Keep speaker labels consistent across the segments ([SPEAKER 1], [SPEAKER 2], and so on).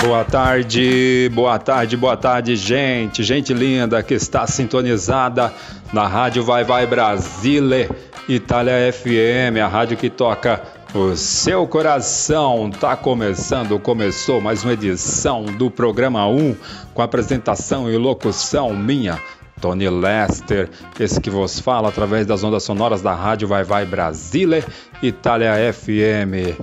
[SPEAKER 1] Boa tarde, boa tarde, boa tarde, gente, gente linda que está sintonizada na Rádio Vai Vai Brasile, Itália FM, a rádio que toca o seu coração. Tá começando, começou mais uma edição do programa 1 com apresentação e locução minha. Tony Lester, esse que vos fala através das ondas sonoras da Rádio Vai Vai Brasile, Itália FM.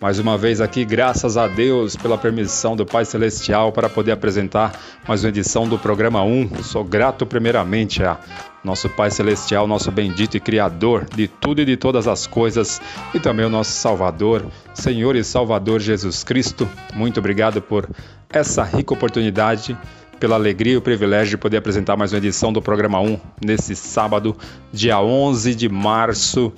[SPEAKER 1] Mais uma vez aqui, graças a Deus pela permissão do Pai Celestial para poder apresentar mais uma edição do programa 1. Sou grato primeiramente a nosso Pai Celestial, nosso bendito e Criador de tudo e de todas as coisas, e também o nosso Salvador, Senhor e Salvador Jesus Cristo. Muito obrigado por essa rica oportunidade pela alegria e o privilégio de poder apresentar mais uma edição do programa 1 nesse sábado, dia 11 de março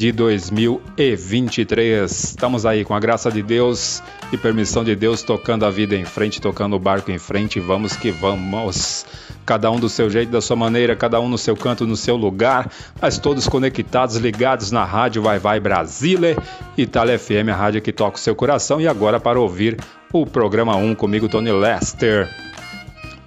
[SPEAKER 1] de 2023. Estamos aí com a graça de Deus e permissão de Deus tocando a vida em frente, tocando o barco em frente. Vamos que vamos. Cada um do seu jeito, da sua maneira, cada um no seu canto, no seu lugar, mas todos conectados, ligados na rádio Vai Vai Brasília, Itália FM, a rádio que toca o seu coração. E agora para ouvir o programa 1 comigo, Tony Lester.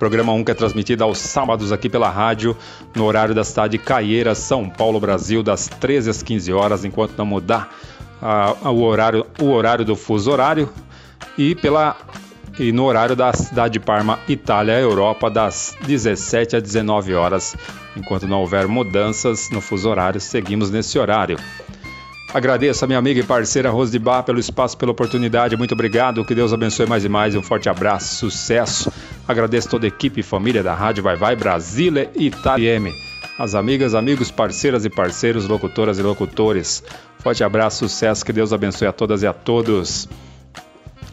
[SPEAKER 1] Programa 1 que é transmitido aos sábados aqui pela rádio, no horário da cidade de Caieira, São Paulo, Brasil, das 13 às 15 horas, enquanto não mudar uh, o, horário, o horário do fuso horário, e, pela, e no horário da cidade de Parma, Itália, Europa, das 17 às 19 horas. Enquanto não houver mudanças no fuso horário, seguimos nesse horário. Agradeço a minha amiga e parceira Rose de Bar pelo espaço, pela oportunidade. Muito obrigado. Que Deus abençoe mais e mais. Um forte abraço, sucesso. Agradeço toda a equipe e família da Rádio Vai Vai Brasília e Italieme. As amigas, amigos, parceiras e parceiros, locutoras e locutores. Forte abraço, sucesso. Que Deus abençoe a todas e a todos.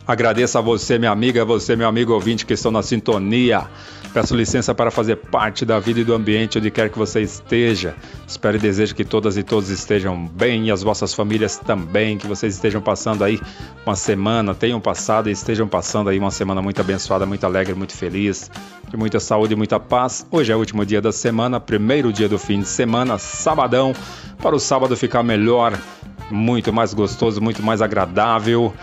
[SPEAKER 1] Agradeço a você, minha amiga, a você, meu amigo ouvinte, que estão na sintonia. Peço licença para fazer parte da vida e do ambiente onde quer que você esteja. Espero e desejo que todas e todos estejam bem e as vossas famílias também, que vocês estejam passando aí uma semana, tenham passado e estejam passando aí uma semana muito abençoada, muito alegre, muito feliz, de muita saúde e muita paz. Hoje é o último dia da semana, primeiro dia do fim de semana, sabadão, para o sábado ficar melhor, muito mais gostoso, muito mais agradável.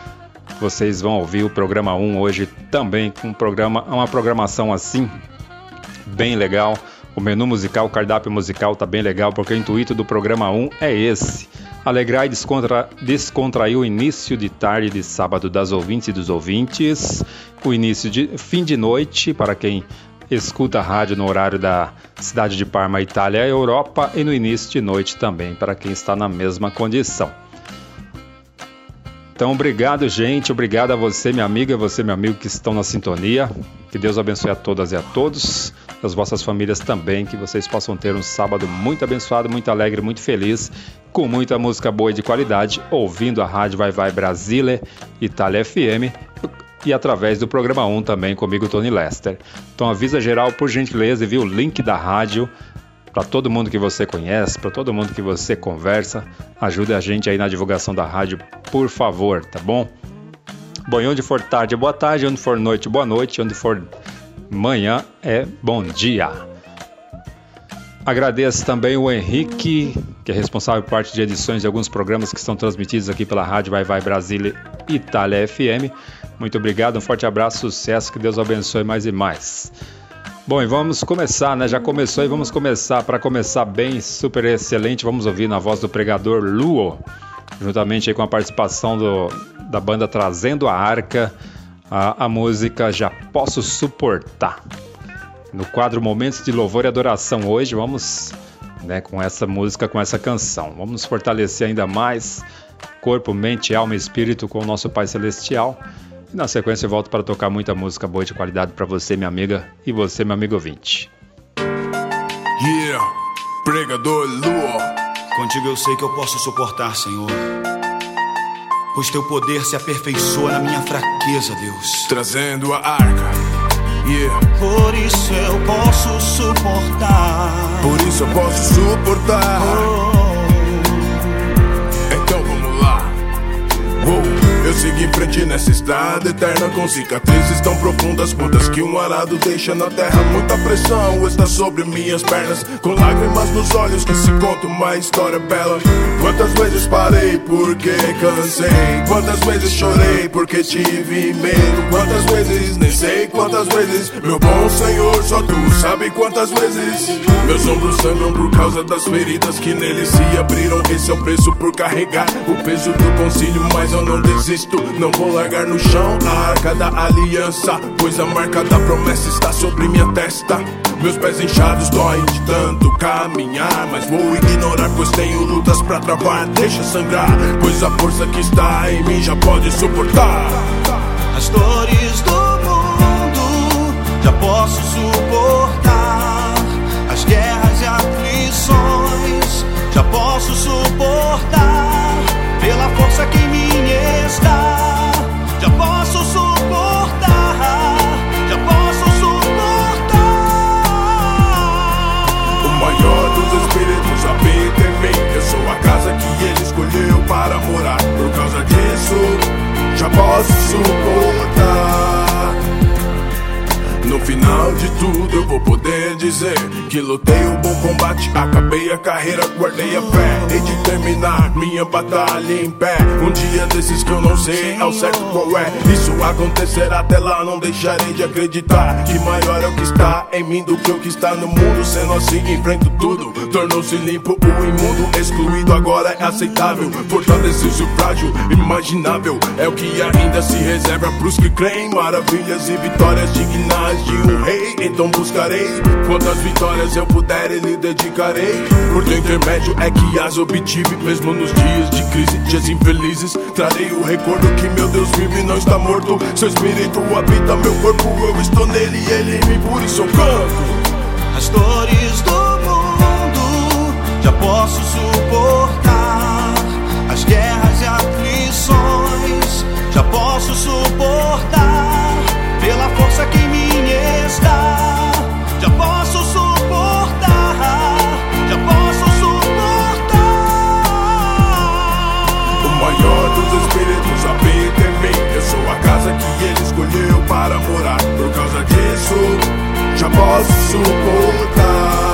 [SPEAKER 1] Vocês vão ouvir o programa 1 hoje também com um programa, uma programação assim bem legal. O menu musical, o cardápio musical tá bem legal, porque o intuito do programa 1 é esse: alegrar e descontra, descontrair o início de tarde de sábado das ouvintes e dos ouvintes, o início de fim de noite para quem escuta a rádio no horário da cidade de Parma, Itália, Europa, e no início de noite também para quem está na mesma condição. Então, obrigado, gente. Obrigado a você, minha amiga, você, meu amigo, que estão na sintonia. Que Deus abençoe a todas e a todos, as vossas famílias também. Que vocês possam ter um sábado muito abençoado, muito alegre, muito feliz, com muita música boa e de qualidade, ouvindo a Rádio Vai Vai Brasília, Itália FM e através do programa 1 também comigo, Tony Lester. Então avisa geral, por gentileza, e viu o link da rádio para todo mundo que você conhece, para todo mundo que você conversa. Ajude a gente aí na divulgação da rádio, por favor, tá bom? Bom, e onde for tarde, boa tarde, onde for noite, boa noite, onde for manhã é bom dia. Agradeço também o Henrique, que é responsável por parte de edições de alguns programas que estão transmitidos aqui pela Rádio Vai Vai Brasília Itália FM. Muito obrigado, um forte abraço, sucesso, que Deus abençoe mais e mais. Bom, e vamos começar, né? Já começou e vamos começar. Para começar bem, super excelente, vamos ouvir na voz do pregador Luo, juntamente com a participação do, da banda Trazendo a Arca, a, a música Já Posso Suportar. No quadro Momentos de Louvor e Adoração hoje, vamos né, com essa música, com essa canção. Vamos fortalecer ainda mais corpo, mente, alma e espírito com o nosso Pai Celestial. E na sequência eu volto para tocar muita música boa de qualidade para você, minha amiga, e você, meu amigo ouvinte.
[SPEAKER 2] Yeah, pregador Lua. Contigo eu sei que eu posso suportar, Senhor. Pois teu poder se aperfeiçoa na minha fraqueza, Deus. Trazendo a arca. Yeah.
[SPEAKER 3] Por isso eu posso suportar.
[SPEAKER 2] Por isso eu posso suportar. Oh. Então vamos lá. Oh. Sigo em frente nessa estrada eterna com cicatrizes tão profundas quantas que um arado deixa na terra. Muita pressão está sobre minhas pernas, com lágrimas nos olhos que se conta uma história bela. Quantas vezes parei porque cansei, quantas vezes chorei porque tive medo, quantas vezes nem sei quantas vezes. Meu bom Senhor, só tu sabe quantas vezes. Meus ombros sangram por causa das feridas que neles se abriram. Esse é o preço por carregar o peso do concílio, mas eu não desisto desisto, não vou largar no chão a arca da aliança, pois a marca da promessa está sobre minha testa. Meus pés inchados doem de tanto caminhar, mas vou ignorar, pois tenho lutas pra travar. Deixa sangrar, pois a força que está em mim já pode suportar.
[SPEAKER 3] As dores do mundo já posso suportar, as guerras e aflições já posso suportar, pela força que
[SPEAKER 2] para morar. Por causa disso, já posso suportar. No final de tudo eu vou poder dizer que lutei o bom combate, acabei a carreira, guardei a fé. Hei de terminar minha batalha em pé. Um dia desses que eu não sei ao certo qual é. Isso acontecerá até lá, não deixarei de acreditar que maior é o que está em mim do que o que está no mundo. Sendo assim, enfrento tudo. Tornou-se limpo o imundo, excluído agora é aceitável. Fortaleceu-se o frágil, imaginável. É o que ainda se reserva pros que creem. Maravilhas e vitórias dignas de um rei, então buscarei quantas vitórias eu puder e lhe dedicarei. Por teu intermédio é que as obtive, mesmo nos dias de crise, dias infelizes. Trarei o recordo que meu Deus vive e não está morto. Seu espírito habita meu corpo, eu estou nele e ele me por isso eu canto.
[SPEAKER 3] As dores do mundo já posso suportar, as guerras e aflições já posso suportar pela força que Já posso suportar, já posso suportar.
[SPEAKER 2] O maior dos espíritos habita em mim. Eu sou a casa que ele escolheu para morar. Por causa disso, já posso suportar.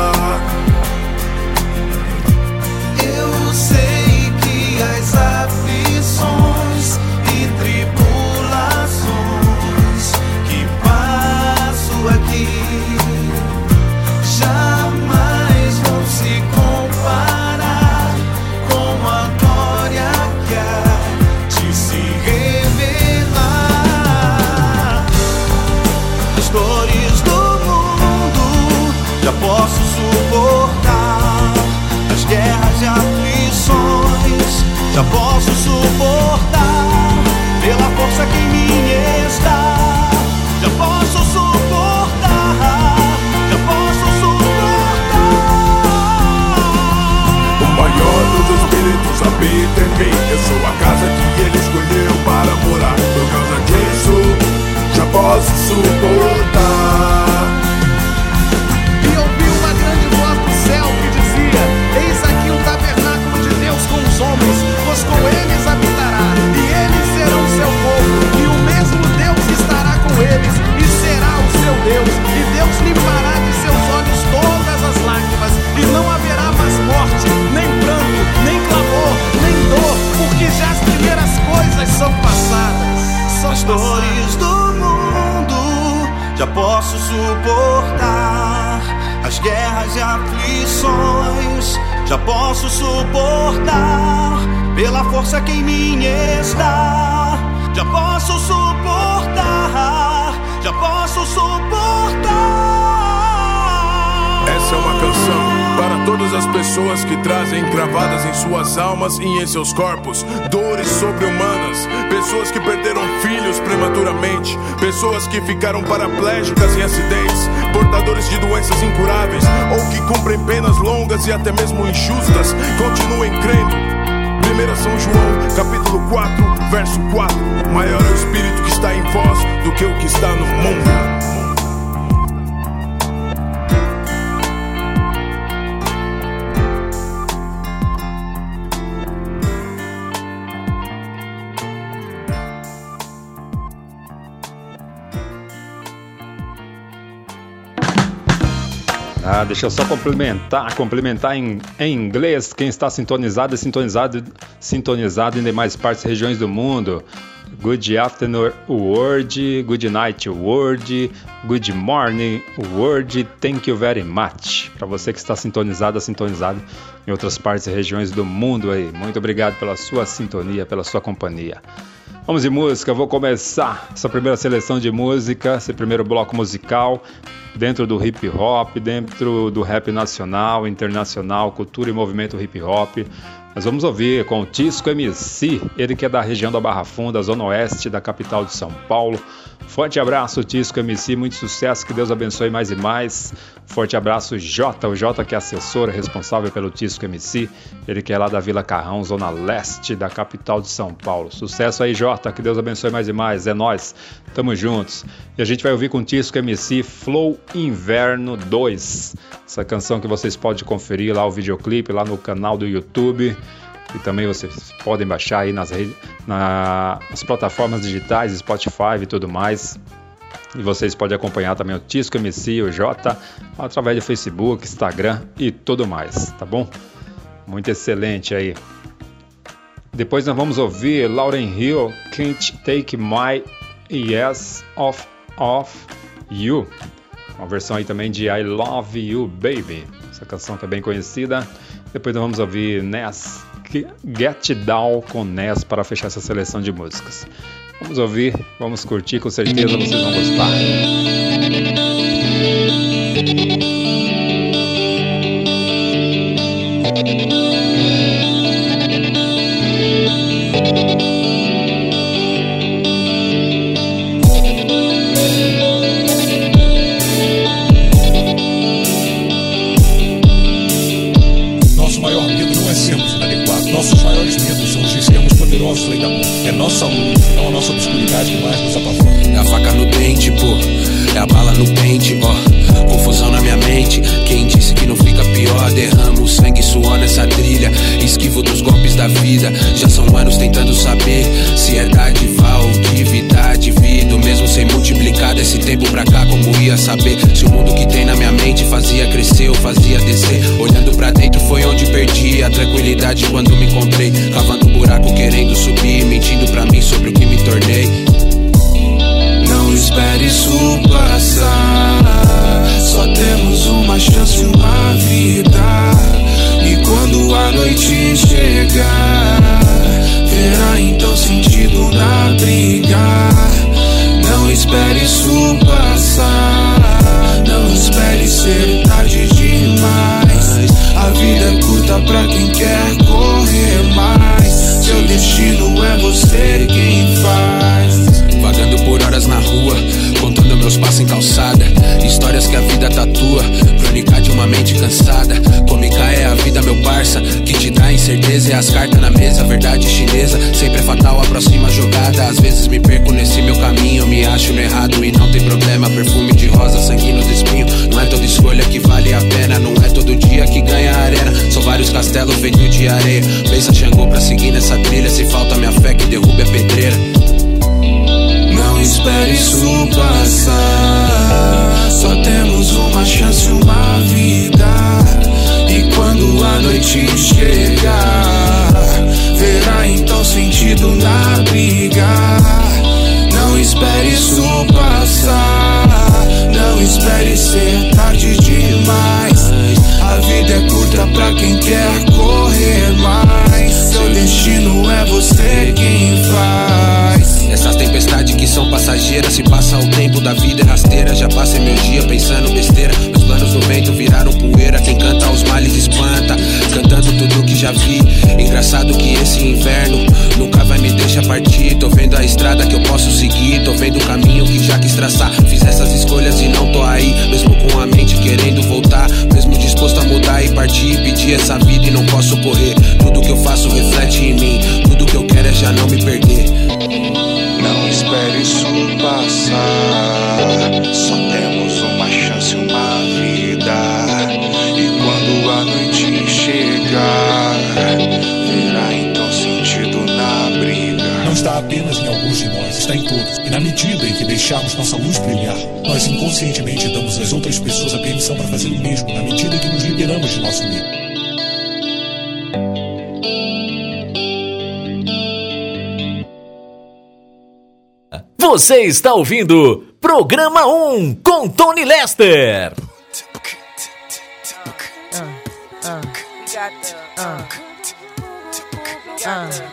[SPEAKER 3] Em mim.
[SPEAKER 2] Eu sou a casa que ele escolheu para morar. Por causa disso, já posso suportar.
[SPEAKER 4] E ouvi uma grande voz do céu que dizia: Eis aqui o tabernáculo de Deus com os homens, pois com eles habitará, e eles serão seu povo, e o mesmo Deus estará com eles, e será o seu Deus, e Deus limpará são passadas.
[SPEAKER 3] As dores do mundo já posso suportar. guerras e aflições já posso suportar pela força que em mim está. Já posso suportar, já posso suportar.
[SPEAKER 2] Essa é uma canção para todas as pessoas que trazem cravadas em suas almas e em seus corpos dores sobre-humanas, pessoas que perderam filhos prematuramente, pessoas que ficaram paraplégicas em acidentes, portadores de doenças incuráveis ou que cumprem penas longas e até mesmo injustas, continuem crendo. 1 São João, capítulo 4, verso 4. Maior é o Espírito que está em vós do que o que está no mundo.
[SPEAKER 1] Ah, deixa eu só complementar, complementar em, em inglês quem está sintonizado sintonizado, sintonizado em demais partes e regiões do mundo. Good afternoon, world. Good night, world. Good morning, world. Thank you very much. Para você que está sintonizado, sintonizado em outras partes e regiões do mundo aí. Muito obrigado pela sua sintonia, pela sua companhia. Vamos de música, vou começar essa primeira seleção de música, esse primeiro bloco musical, dentro do hip hop, dentro do rap nacional, internacional, cultura e movimento hip hop. Nós vamos ouvir com o Tisco MC, ele que é da região da Barra Funda, zona oeste da capital de São Paulo. Forte abraço, Tisco MC, muito sucesso, que Deus abençoe mais e mais. Forte abraço, Jota, o Jota que é assessor responsável pelo Tisco MC, ele que é lá da Vila Carrão, zona leste da capital de São Paulo. Sucesso aí, Jota, que Deus abençoe mais e mais, é nós, tamo juntos. E a gente vai ouvir com o Tisco MC Flow Inverno 2, essa canção que vocês podem conferir lá o videoclipe lá no canal do YouTube e também vocês podem baixar aí nas, na, nas plataformas digitais, Spotify e tudo mais. E vocês podem acompanhar também o Tisco MC, o J, através do Facebook, Instagram e tudo mais, tá bom? Muito excelente aí. Depois nós vamos ouvir Lauren Hill, Can't Take My Yes Off Off You. Uma versão aí também de I Love You Baby. Essa canção que é bem conhecida. Depois nós vamos ouvir Ness Get Down com Ness para fechar essa seleção de músicas. Vamos ouvir, vamos curtir, com certeza vocês vão gostar.
[SPEAKER 5] Nossa luz, não a nossa obscuridade que mais nos apavora.
[SPEAKER 6] É a faca no dente, pô, é a bala no pente, ó. Confusão na minha mente, quem disse que não fica pior? Derramo sangue e suor nessa trilha, esquivo dos golpes da vida. Já são anos tentando saber se é dádiva ou divindade, vida. Mesmo sem multiplicar desse tempo pra cá, como ia saber se o mundo que tem na minha mente fazia crescer ou fazia descer? Olhando pra dentro foi onde perdi a tranquilidade quando me encontrei, cavando um buraco querendo subir, mentindo pra mim sobre o que me tornei.
[SPEAKER 7] Espere isso passar. Só temos uma chance, uma vida. E quando a noite chegar, verá então sentido na briga. Não espere isso passar. Não espere ser tarde demais. A vida é curta pra quem quer correr mais. Seu destino é você quem faz.
[SPEAKER 6] Vagando por horas na rua, contando meus passos em calçada. Histórias que a vida tatua, crônica de uma mente cansada. Cômica é a vida, meu parça, que te dá incerteza. E as cartas na mesa, verdade chinesa. Sempre é fatal a próxima jogada. Às vezes me perco nesse meu caminho, me acho no errado e não tem problema. Perfume de rosa, sangue no espinho. Não é toda escolha que vale a pena, não é todo dia que ganha a arena. São vários castelos feitos de areia. Pensa Xangô pra seguir nessa trilha. Se falta minha fé, que derrube a pedreira.
[SPEAKER 7] Espere isso passar. Só temos uma chance, uma vida. E quando a noite chegar, verá então sentido na briga. Não espere isso passar. Não espere ser tarde demais. A vida é curta pra quem quer correr mais. Seu destino é você quem faz.
[SPEAKER 6] Essas tempestades que são passageiras. Se passa o tempo da vida é rasteira. Já passei meu dia pensando besteira. Meus planos no vento viraram poeira. Quem canta os males espanta. Cantando tudo que já vi. Engraçado que esse inverno nunca vai me deixar partir. Tô vendo a estrada que eu posso seguir. Tô vendo o caminho que já quis traçar. Fiz essas escolhas e não tô aí. Mesmo com a mente querendo voltar. Mesmo mudar e partir. Pedir essa vida e não posso correr. Tudo que eu faço reflete em mim. Tudo que eu quero é já não me perder.
[SPEAKER 7] Não espere isso passar. Só temos uma chance, uma vida. E quando a noite chegar, verá então sentido na briga.
[SPEAKER 5] Não está apenas em alguns de nós, está em todos. E na medida deixarmos nossa luz brilhar, nós inconscientemente damos às outras pessoas a permissão para fazer o mesmo, na medida que nos liberamos de nosso medo.
[SPEAKER 8] Você está ouvindo Programa 1 com Tony Lester.
[SPEAKER 9] Uh, refugee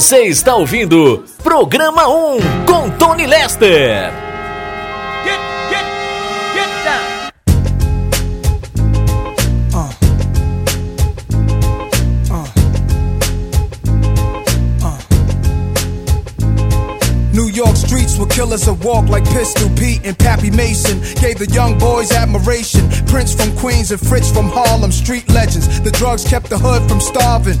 [SPEAKER 8] Você está ouvindo Programa 1 com Tony Lester.
[SPEAKER 4] Get, get, get down. Uh. Uh. Uh.
[SPEAKER 10] New York streets were killers that walk like Pistol Pete and Pappy Mason. Gave the young boys admiration. Prince from Queens and Fritz from Harlem, street legends. The drugs kept the hood from starving.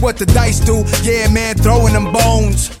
[SPEAKER 10] what the dice do. Yeah, man, throwing them bones.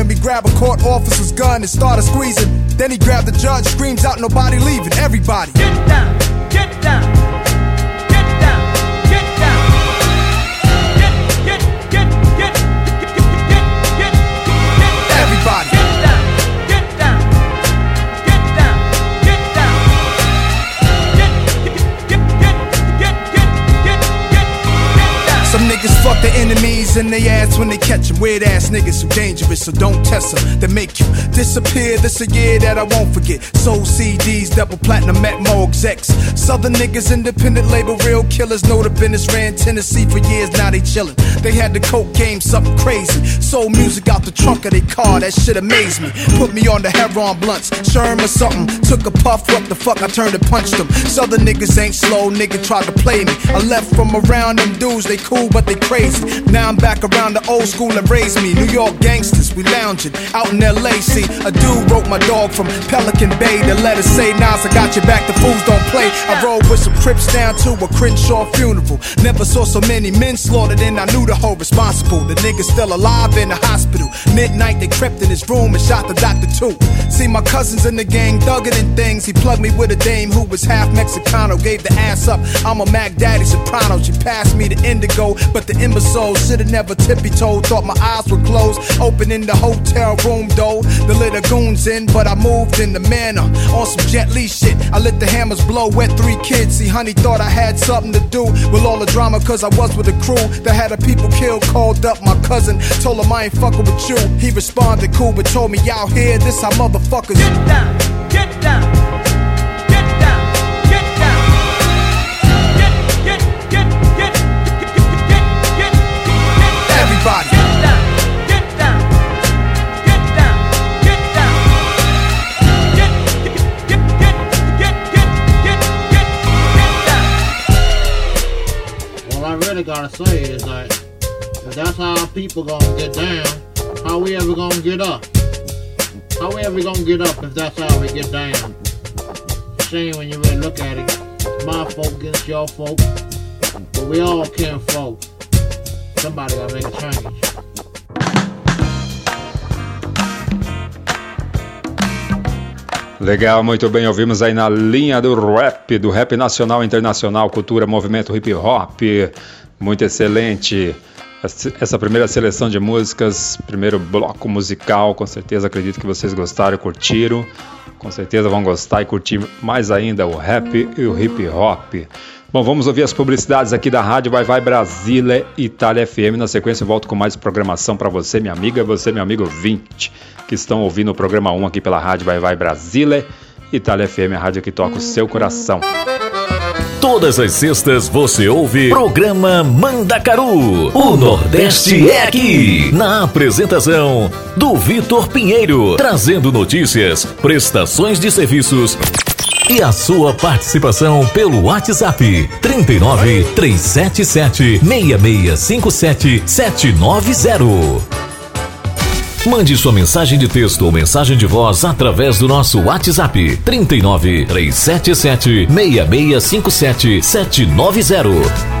[SPEAKER 10] freedom. He grab a court officer's gun and started squeezing. Then he grabbed the judge, screams out, nobody leaving, everybody. Get down, niggas fuck the enemies in they ass when they catch catch 'em. Weird ass niggas who dangerous, so don't test 'em. They make you disappear. This a year that I won't forget. Soul CDs, double platinum, at more execs. Southern niggas, independent label, real killers. Know the business ran Tennessee for years, now they chillin'. They had the coke game, something crazy. Soul music out the trunk of their car, that shit amazed me. Put me on the heroin blunts, Sherm or something. Took a puff, what the fuck, I turned and punched them. Southern niggas ain't slow, nigga tried to play me. I left from around them dudes, they cool, but crazy. Now I'm back around the old school that raised me. New York gangsters, we lounging out in LA. See, a dude wrote my dog from Pelican Bay. The letter say, Nas, I got your back, the fools don't play. I rode with some Crips down to a Crenshaw funeral. Never saw so many men slaughtered, and I knew the whole responsible. The nigga's still alive in the hospital. Midnight, they crept in his room and shot the doctor too. See, my cousins in the gang thugging and things. He plugged me with a dame who was half Mexicano. Gave the ass up. I'm a Mac Daddy soprano. She passed me the indigo, but the imbecile should've never tippy toed. Thought my eyes were closed. Open in the hotel room though. The little goons in, but I moved in the manner. On some Jet Li shit. I let the hammers blow. Wet three kids. See, honey thought I had something to do with all the drama, cause I was with a crew that had a people killed. Called up my cousin. Told him I ain't fucking with you. He responded cool, but told me out here, this how motherfuckers get down. Get down. Everybody. Get down. Get down. Get down. Get down. Get, get, get, get, get, get, get, get down.
[SPEAKER 11] All I really gotta say is that if that's how people gonna get down, how we ever gonna get up? How we ever gonna get up if that's how we get down? Shame when you really look at it. It's my folk against your folk, but we all kin folk. Somebody gotta make a change.
[SPEAKER 1] Legal, muito bem. Ouvimos aí na linha do rap, do rap nacional, internacional, cultura, movimento hip hop. Muito excelente. Essa primeira seleção de músicas, primeiro bloco musical, com certeza acredito que vocês gostaram curtiram. Com certeza vão gostar e curtir mais ainda o rap e o hip hop. Bom, vamos ouvir as publicidades aqui da Rádio Vai Vai Brasília Itália FM. Na sequência, eu volto com mais programação para você, minha amiga, você, meu amigo 20, que estão ouvindo o programa 1 aqui pela Rádio Vai Vai Brasília Itália FM, a rádio que toca o seu coração.
[SPEAKER 8] Todas as sextas você ouve programa Mandacaru. O Nordeste é aqui. Na apresentação do Vitor Pinheiro, trazendo notícias, prestações de serviços e a sua participação pelo WhatsApp 39 377 6657 790. Mande sua mensagem de texto ou mensagem de voz através do nosso WhatsApp 39 377 6657 790.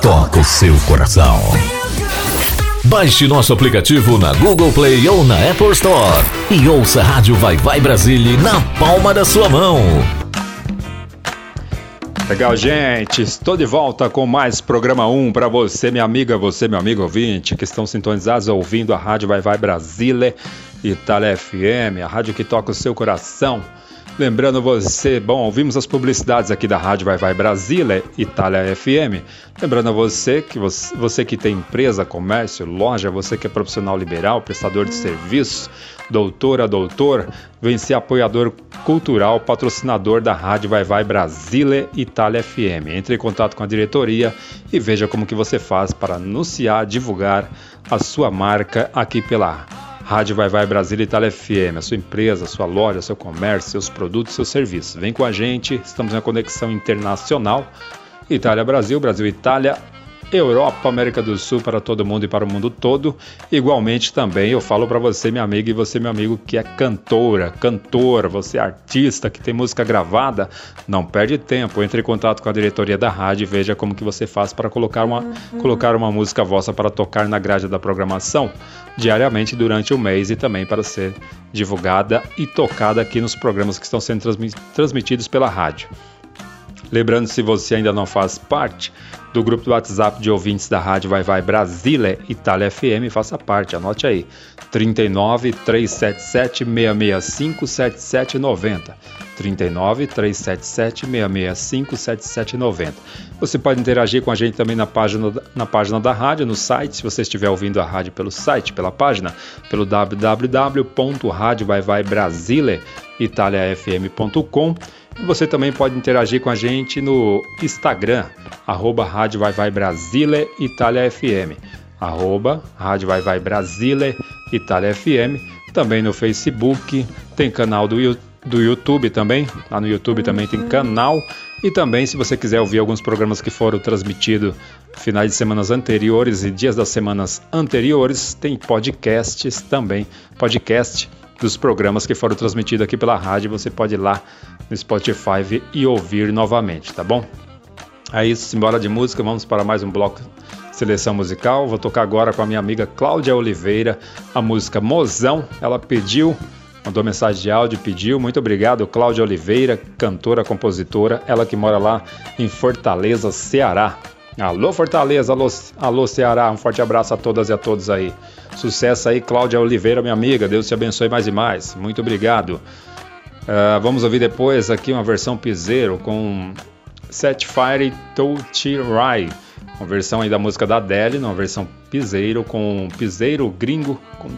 [SPEAKER 12] toca o seu coração. Baixe nosso aplicativo na Google Play ou na Apple Store e ouça a Rádio Vai Vai Brasília na palma da sua mão.
[SPEAKER 1] Legal, gente. Estou de volta com mais programa 1 para você, minha amiga, você, meu amigo ouvinte, que estão sintonizados ouvindo a Rádio Vai Vai Brasília, Itália FM, a rádio que toca o seu coração. Lembrando você, bom, ouvimos as publicidades aqui da Rádio Vai Vai Brasília, Itália FM. Lembrando você que você, você que tem empresa, comércio, loja, você que é profissional liberal, prestador de serviço, doutora, doutor, vem ser apoiador cultural, patrocinador da Rádio Vai Vai Brasília, Itália FM. Entre em contato com a diretoria e veja como que você faz para anunciar, divulgar a sua marca aqui pela Rádio Vai Vai Brasília Itália FM, a sua empresa, a sua loja, seu comércio, seus produtos, seus serviços. Vem com a gente, estamos na conexão internacional. Itália Brasil, Brasil Itália, Europa, América do Sul para todo mundo e para o mundo todo. Igualmente também eu falo para você, minha amiga, e você, meu amigo, que é cantora, cantor, você é artista, que tem música gravada, não perde tempo. Entre em contato com a diretoria da rádio e veja como que você faz para colocar uma, colocar uma música vossa para tocar na grade da programação diariamente durante o mês e também para ser divulgada e tocada aqui nos programas que estão sendo transmi- transmitidos pela rádio. Lembrando, se você ainda não faz parte do grupo do WhatsApp de ouvintes da Rádio Vai Vai Brasília Itália FM, faça parte, anote aí. 39 377 665 7790. 39 377 665 7790. Você pode interagir com a gente também na página, na página da rádio, no site, se você estiver ouvindo a rádio pelo site, pela página, pelo www.radiovaivaibrasileitaliafm.com você também pode interagir com a gente no Instagram, arroba Rádio Vai Vai Brasília Itália FM, arroba Rádio Vai Vai Brasília Itália FM, também no Facebook, tem canal do, Yu- do YouTube também, lá no YouTube também tem canal, e também se você quiser ouvir alguns programas que foram transmitidos finais de semanas anteriores e dias das semanas anteriores, tem podcasts também, podcast dos programas que foram transmitidos aqui pela rádio, você pode ir lá no Spotify e ouvir novamente, tá bom? É isso, simbora de música, vamos para mais um bloco seleção musical. Vou tocar agora com a minha amiga Cláudia Oliveira a música Mozão. Ela pediu, mandou mensagem de áudio, pediu. Muito obrigado, Cláudia Oliveira, cantora, compositora, ela que mora lá em Fortaleza, Ceará. Alô Fortaleza, alô, alô Ceará, um forte abraço a todas e a todos aí. Sucesso aí, Cláudia Oliveira, minha amiga. Deus te abençoe mais e mais. Muito obrigado. Ah, vamos ouvir depois aqui uma versão piseiro com Set Fire Touch Rai. Uma versão aí da música da Adele, uma versão piseiro com piseiro gringo, com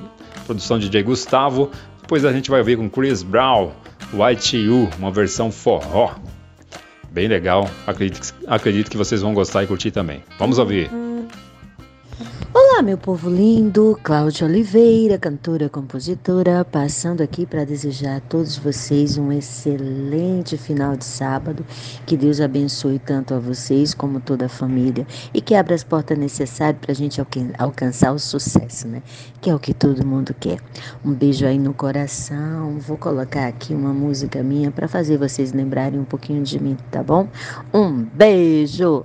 [SPEAKER 1] produção de DJ Gustavo. Depois a gente vai ouvir com Chris Brown, White You, uma versão forró. Bem legal, acredito, acredito que vocês vão gostar e curtir também. Vamos ouvir.
[SPEAKER 13] Olá, meu povo lindo, Cláudia Oliveira, cantora, compositora, passando aqui para desejar a todos vocês um excelente final de sábado. Que Deus abençoe tanto a vocês como toda a família e que abra as portas necessárias para a gente alcan- alcançar o sucesso, né? Que é o que todo mundo quer. Um beijo aí no coração. Vou colocar aqui uma música minha para fazer vocês lembrarem um pouquinho de mim, tá bom? Um beijo!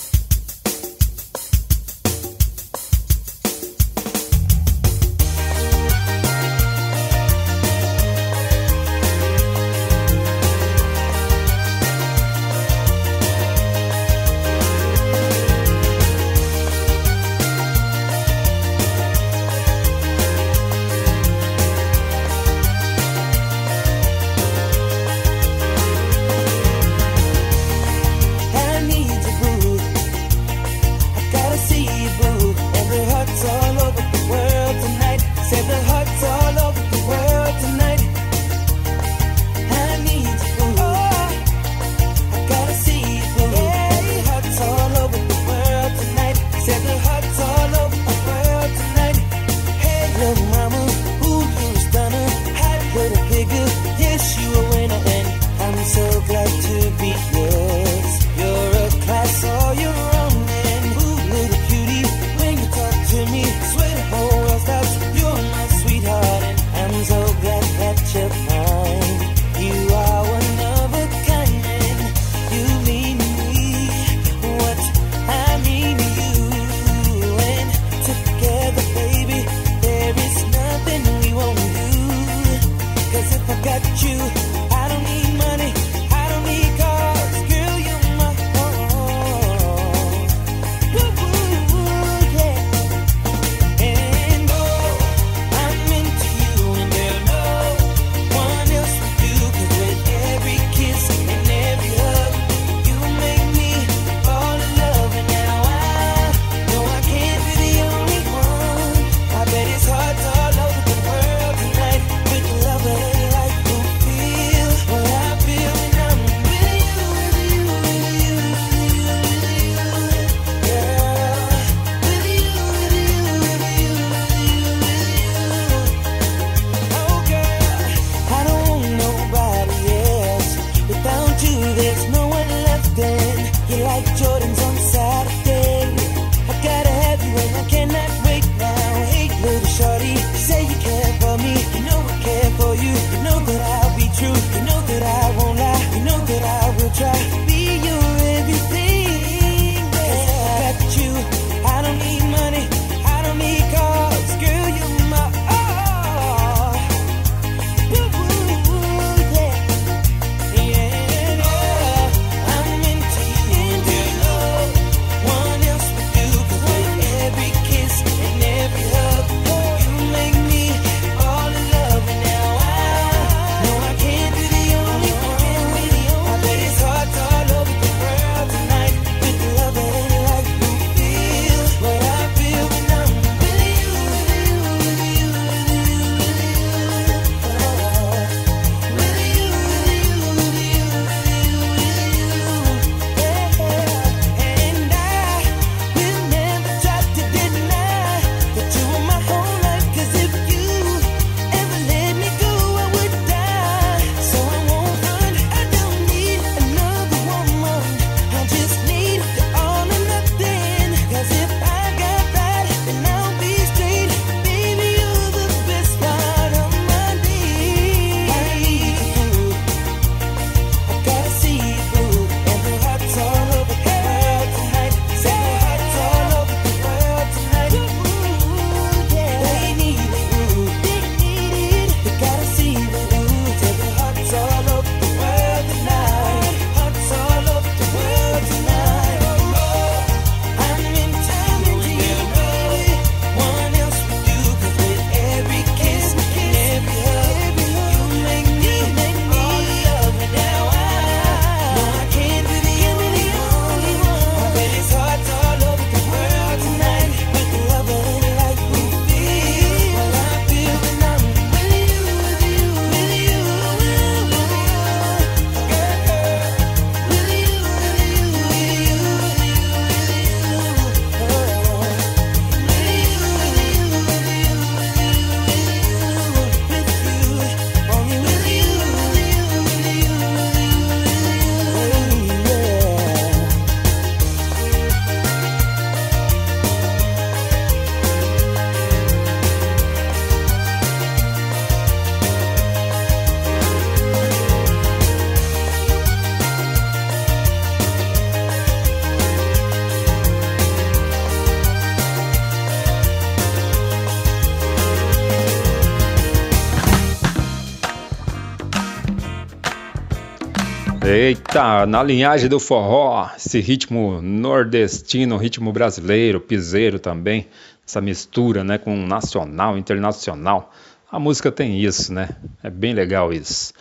[SPEAKER 1] Tá na linhagem do forró, esse ritmo nordestino, ritmo brasileiro, piseiro também, essa mistura né, com nacional, internacional. A música tem isso, né? É bem legal isso.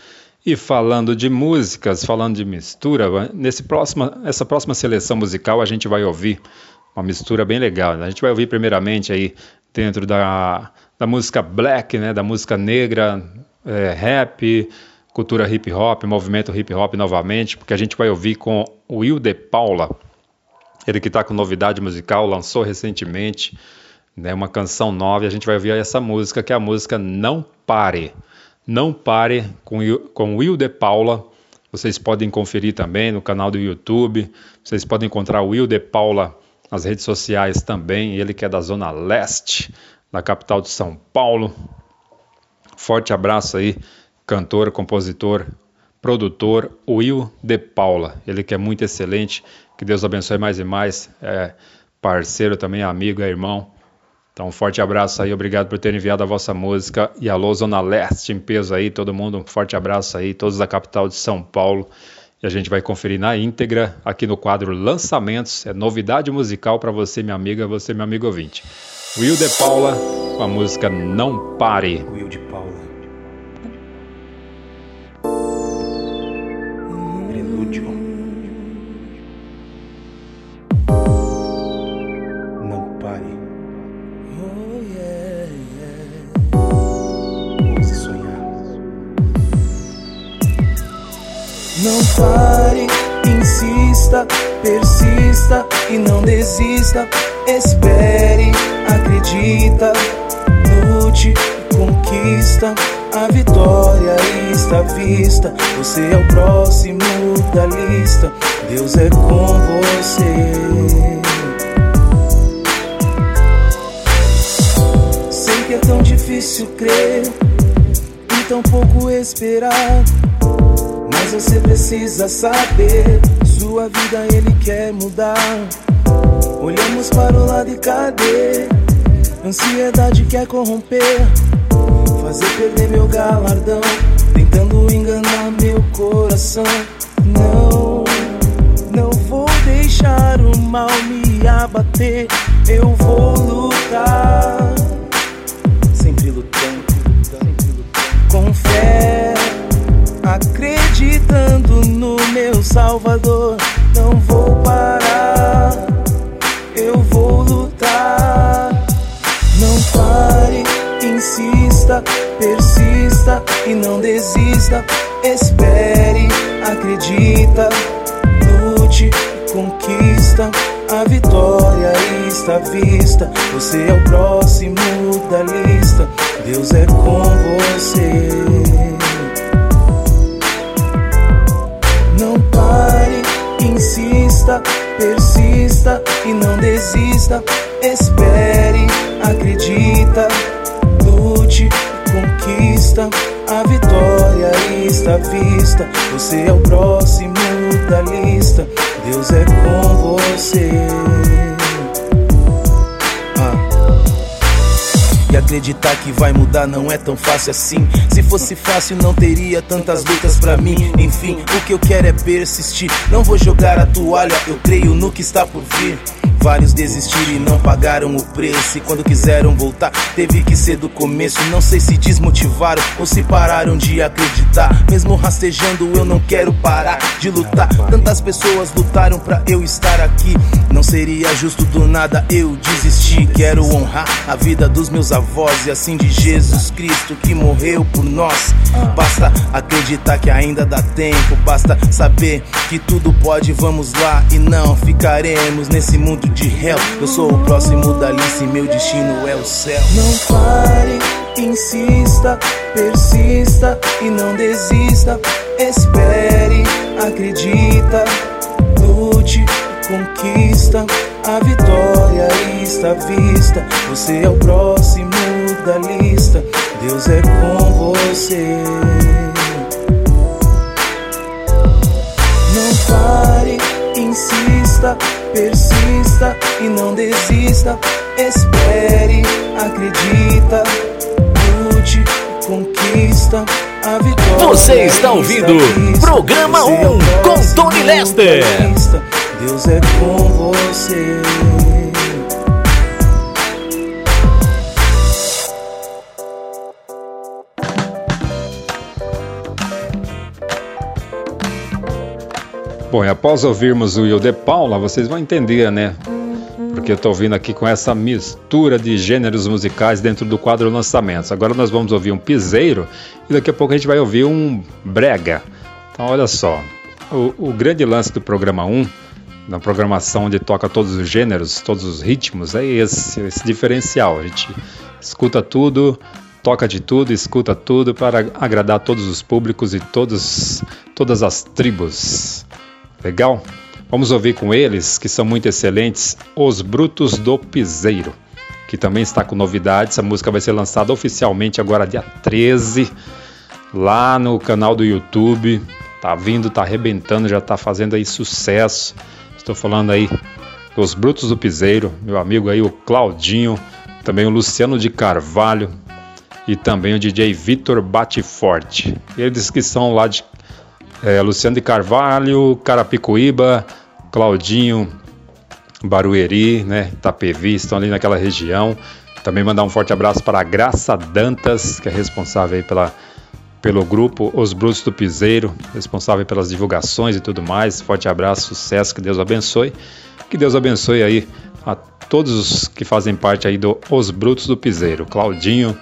[SPEAKER 1] E falando de músicas, falando de mistura, nesse próxima, essa próxima seleção musical a gente vai ouvir uma mistura bem legal. Né? A gente vai ouvir primeiramente aí dentro da, da música black, né? Da música negra, é, rap, cultura hip hop, movimento hip hop novamente, porque a gente vai ouvir com Will De Paula, ele que está com novidade musical, lançou recentemente né, uma canção nova e a gente vai ouvir essa música, que é a música Não Pare. Não Pare com, com Will De Paula. Vocês podem conferir também no canal do YouTube. Vocês podem encontrar Will De Paula nas redes sociais também. Ele que é da Zona Leste, da capital de São Paulo. Forte abraço aí cantor, compositor, produtor Will De Paula. Ele que é muito excelente, que Deus abençoe mais e mais. É parceiro também, amigo, é irmão. Então, um forte abraço aí, obrigado por ter enviado a vossa música. E alô, Zona Leste, em peso aí, todo mundo, um forte abraço aí, todos da capital de São Paulo. E a gente vai conferir na íntegra aqui no quadro Lançamentos, é novidade musical para você, minha amiga, você, meu amigo ouvinte. Will de Paula, com a música Não Pare.
[SPEAKER 14] Will de pare,
[SPEAKER 15] insista, persista e não desista. Espere, acredita, lute, conquista. A vitória está à vista. Você é o próximo da lista. Deus é com você. Sei que é tão difícil crer e tão pouco esperar. Mas você precisa saber, sua vida ele quer mudar. Olhamos para o lado e cadê? Ansiedade quer corromper, fazer perder meu galardão, tentando enganar meu coração. Não, não vou deixar o mal me abater, eu vou lutar. Sempre lutando, com fé acreditando no meu Salvador. Não vou parar, eu vou lutar. Não pare, insista, persista e não desista. Espere, acredita, lute, conquista. A vitória está à vista. Você é o próximo da lista. Deus é com você. Não pare, insista, persista e não desista. Espere, acredita, lute, conquista. A vitória está à vista. Você é o próximo da lista. Deus é com você. E acreditar que vai mudar não é tão fácil assim. Se fosse fácil, não teria tantas lutas pra mim. Enfim, o que eu quero é persistir. Não vou jogar a toalha, eu creio no que está por vir. Vários desistiram e não pagaram o preço. E quando quiseram voltar, teve que ser do começo. Não sei se desmotivaram ou se pararam de acreditar. Mesmo rastejando, eu não quero parar de lutar. Tantas pessoas lutaram pra eu estar aqui. Não seria justo do nada eu desistir. Quero honrar a vida dos meus avós e assim de Jesus Cristo que morreu por nós. Basta acreditar que ainda dá tempo. Basta saber que tudo pode, vamos lá. E não ficaremos nesse mundo de réu. Eu sou o próximo da lista e meu destino é o céu. Não pare, insista, persista e não desista. Espere, acredita, lute, conquista. A vitória está à vista. Você é o próximo da lista. Deus é com você. Não pare, insista, persista e não desista. Espere, acredita, lute, conquista. A vitória
[SPEAKER 8] Você está ouvindo Programa 1 com Tony Lester.
[SPEAKER 15] Deus é com você.
[SPEAKER 1] Bom, e após ouvirmos o Will de Paula, vocês vão entender, né? Porque eu tô vindo aqui com essa mistura de gêneros musicais dentro do quadro Lançamentos. Agora nós vamos ouvir um piseiro e daqui a pouco a gente vai ouvir um brega. Então, olha só. O, o grande lance do programa 1, na programação onde toca todos os gêneros, todos os ritmos, é esse, esse diferencial. A gente escuta tudo, toca de tudo, escuta tudo para agradar todos os públicos e todos, todas as tribos. Legal? Vamos ouvir com eles, que são muito excelentes, Os Brutos do Piseiro, que também está com novidades. A música vai ser lançada oficialmente agora dia 13, lá no canal do YouTube. Tá vindo, tá arrebentando, já tá fazendo aí sucesso. Estou falando aí dos Brutos do Piseiro, meu amigo aí, o Claudinho, também o Luciano de Carvalho e também o DJ Vitor Bateforte. Eles que são lá de é, Luciano de Carvalho, Carapicuíba, Claudinho, Barueri, né, Itapevi, estão ali naquela região. Também mandar um forte abraço para a Graça Dantas, que é responsável pela, pelo grupo Os Brutos do Piseiro, responsável pelas divulgações e tudo mais. Forte abraço, sucesso, que Deus abençoe. Que Deus abençoe aí a todos os que fazem parte aí do Os Brutos do Piseiro. Claudinho,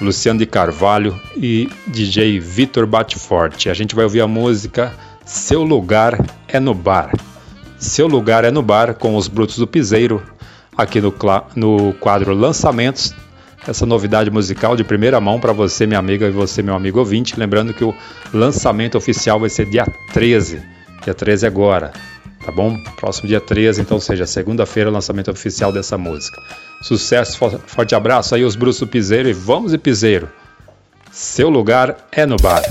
[SPEAKER 1] Luciano de Carvalho e DJ Vitor Bateforte. A gente vai ouvir a música Seu Lugar é no Bar. Seu Lugar é no Bar com os Brutos do Piseiro, aqui no, no quadro Lançamentos. Essa novidade musical de primeira mão para você, minha amiga, e você, meu amigo ouvinte. Lembrando que o lançamento oficial vai ser dia 13, dia 13 agora, tá bom? Próximo dia 13, então seja segunda-feira, o lançamento oficial dessa música. Sucesso, forte abraço aí, os Brutos do Piseiro, e vamos e Piseiro. Seu lugar é no bar.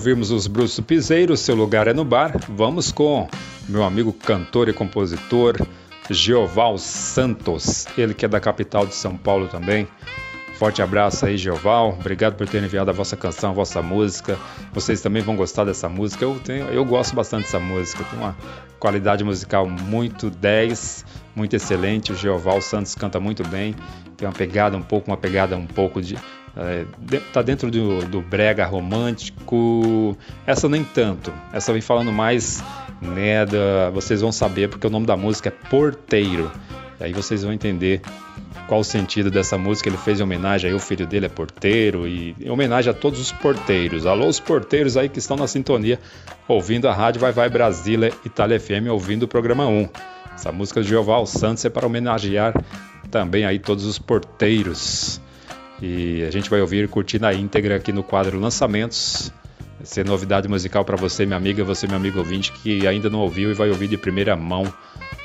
[SPEAKER 1] Ouvirmos os Brutos do Piseiro, seu lugar é no bar, vamos com meu amigo cantor e compositor Gioval Santos, ele que é da capital de São Paulo também. Forte abraço aí, Gioval. Obrigado por ter enviado a vossa canção, a vossa música. Vocês também vão gostar dessa música. Eu, tenho, eu gosto bastante dessa música. Tem uma qualidade musical muito 10, muito excelente. O Gioval Santos canta muito bem. Tem uma pegada um pouco, uma pegada um pouco de. É, de- tá dentro do, do brega romântico. Essa nem tanto. Essa vem falando mais, né? Da, vocês vão saber porque o nome da música é Porteiro. E aí vocês vão entender qual o sentido dessa música. Ele fez em homenagem aí, o filho dele é porteiro e em homenagem a todos os porteiros. Alô, os porteiros aí que estão na sintonia, ouvindo a rádio Vai Vai Brasília Itália FM, ouvindo o programa 1. Essa música de Gioval Santos é para homenagear também aí todos os porteiros. E a gente vai ouvir curtir na íntegra aqui no quadro Lançamentos Essa é novidade musical para você, minha amiga, você, meu amigo ouvinte, que ainda não ouviu e vai ouvir de primeira mão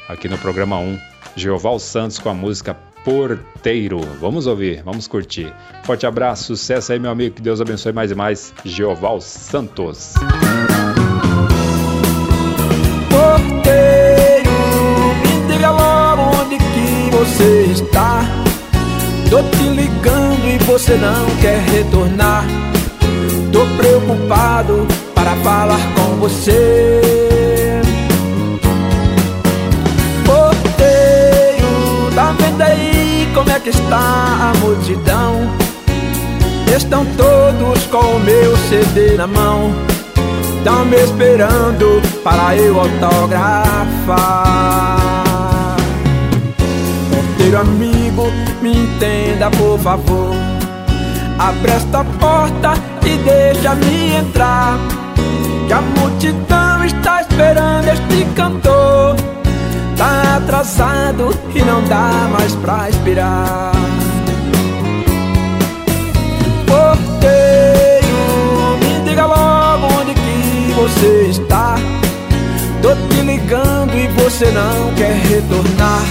[SPEAKER 1] aqui no programa 1. Jeoval Santos com a música Porteiro. Vamos ouvir, vamos curtir. Forte abraço, sucesso aí, meu amigo. Que Deus abençoe mais e mais. Jeoval Santos.
[SPEAKER 16] Porteiro, me diga logo onde que você está. Tô te ligando você não quer retornar. Tô preocupado para falar com você. Porteiro, tá vendo aí como é que está a multidão? Estão todos com o meu CD na mão. Estão me esperando para eu autografar. Porteiro amigo, me entenda por favor. Abre esta porta e deixa-me entrar. Que a multidão está esperando este cantor. Tá atrasado e não dá mais pra esperar. Porteiro, me diga logo onde que você está. Tô te ligando e você não quer retornar.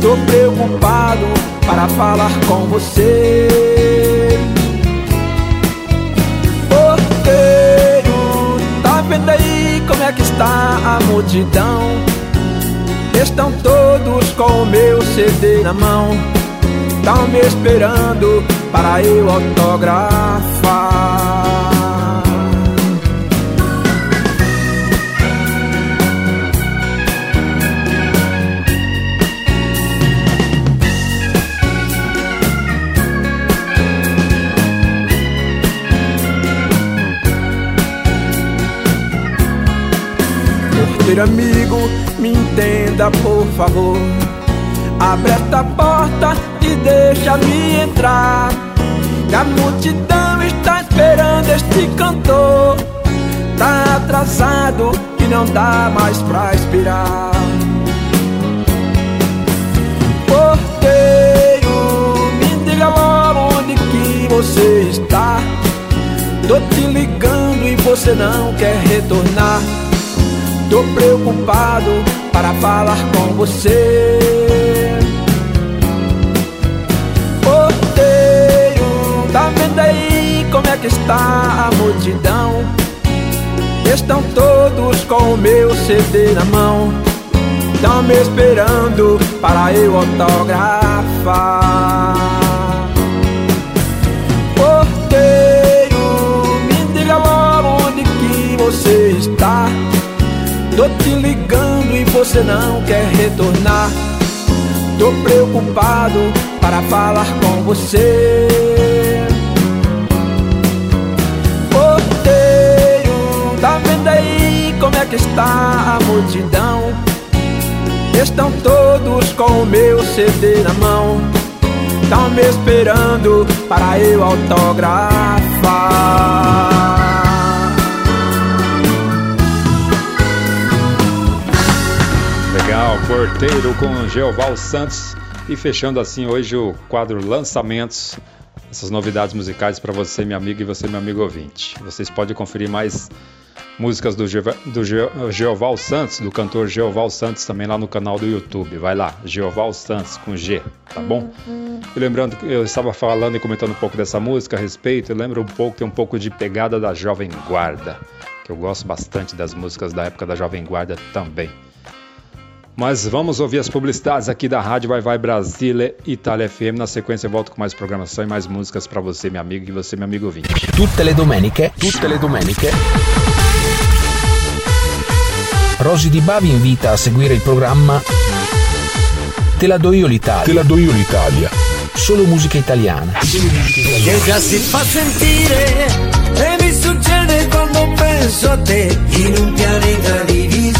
[SPEAKER 16] Tô preocupado para falar com você. Vendo aí como é que está a multidão? Estão todos com o meu CD na mão. Estão me esperando para eu autografar. Porteiro amigo, me entenda por favor. Abre esta porta e deixa-me entrar. Que a multidão está esperando este cantor. Tá atrasado e não dá mais pra esperar. Porteiro, me diga logo onde que você está. Tô te ligando e você não quer retornar. Tô preocupado para falar com você. Porteiro, tá vendo aí como é que está a multidão? Estão todos com o meu CD na mão. Estão me esperando para eu autografar. Porteiro, me diga logo onde que você está. Te ligando e você não quer retornar. Tô preocupado para falar com você. Porteiro, tá vendo aí como é que está a multidão? Estão todos com o meu CD na mão. Estão me esperando para eu autografar.
[SPEAKER 1] Porteiro com Geoval Santos. E fechando assim hoje o quadro Lançamentos. Essas novidades musicais para você, meu amigo, e você, meu amigo ouvinte. Vocês podem conferir mais músicas do, Geva- do Ge- Geoval Santos, do cantor Geoval Santos, também lá no canal do YouTube. Vai lá, Geoval Santos com G, tá bom? E lembrando que eu estava falando e comentando um pouco dessa música a respeito, eu lembro um pouco, tem um pouco de pegada da Jovem Guarda, que eu gosto bastante das músicas da época da Jovem Guarda também. Mas vamos ouvir as publicidades aqui da Rádio Vai Vai Brasília Itália FM. Na sequência eu volto com mais programação e mais músicas para você, meu amigo, e você, meu amigo ouvinte.
[SPEAKER 15] Tutte le domeniche, tutte le domeniche. Rosy Di Ba vi invita a seguire il programma Te la do io l'Italia. Te la do io l'Italia. Solo musica italiana.
[SPEAKER 17] che già si fa sentire e mi succede quando penso a te in un pianeta diviso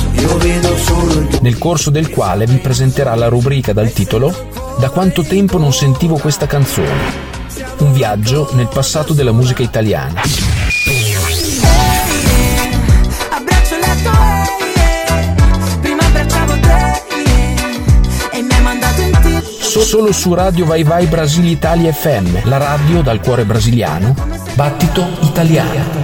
[SPEAKER 15] Nel corso del quale vi presenterà la rubrica dal titolo Da quanto tempo non sentivo questa canzone. Un viaggio nel passato della musica italiana. Solo su Radio Vai Vai Brasile Italia FM, la radio dal cuore brasiliano, battito italiano.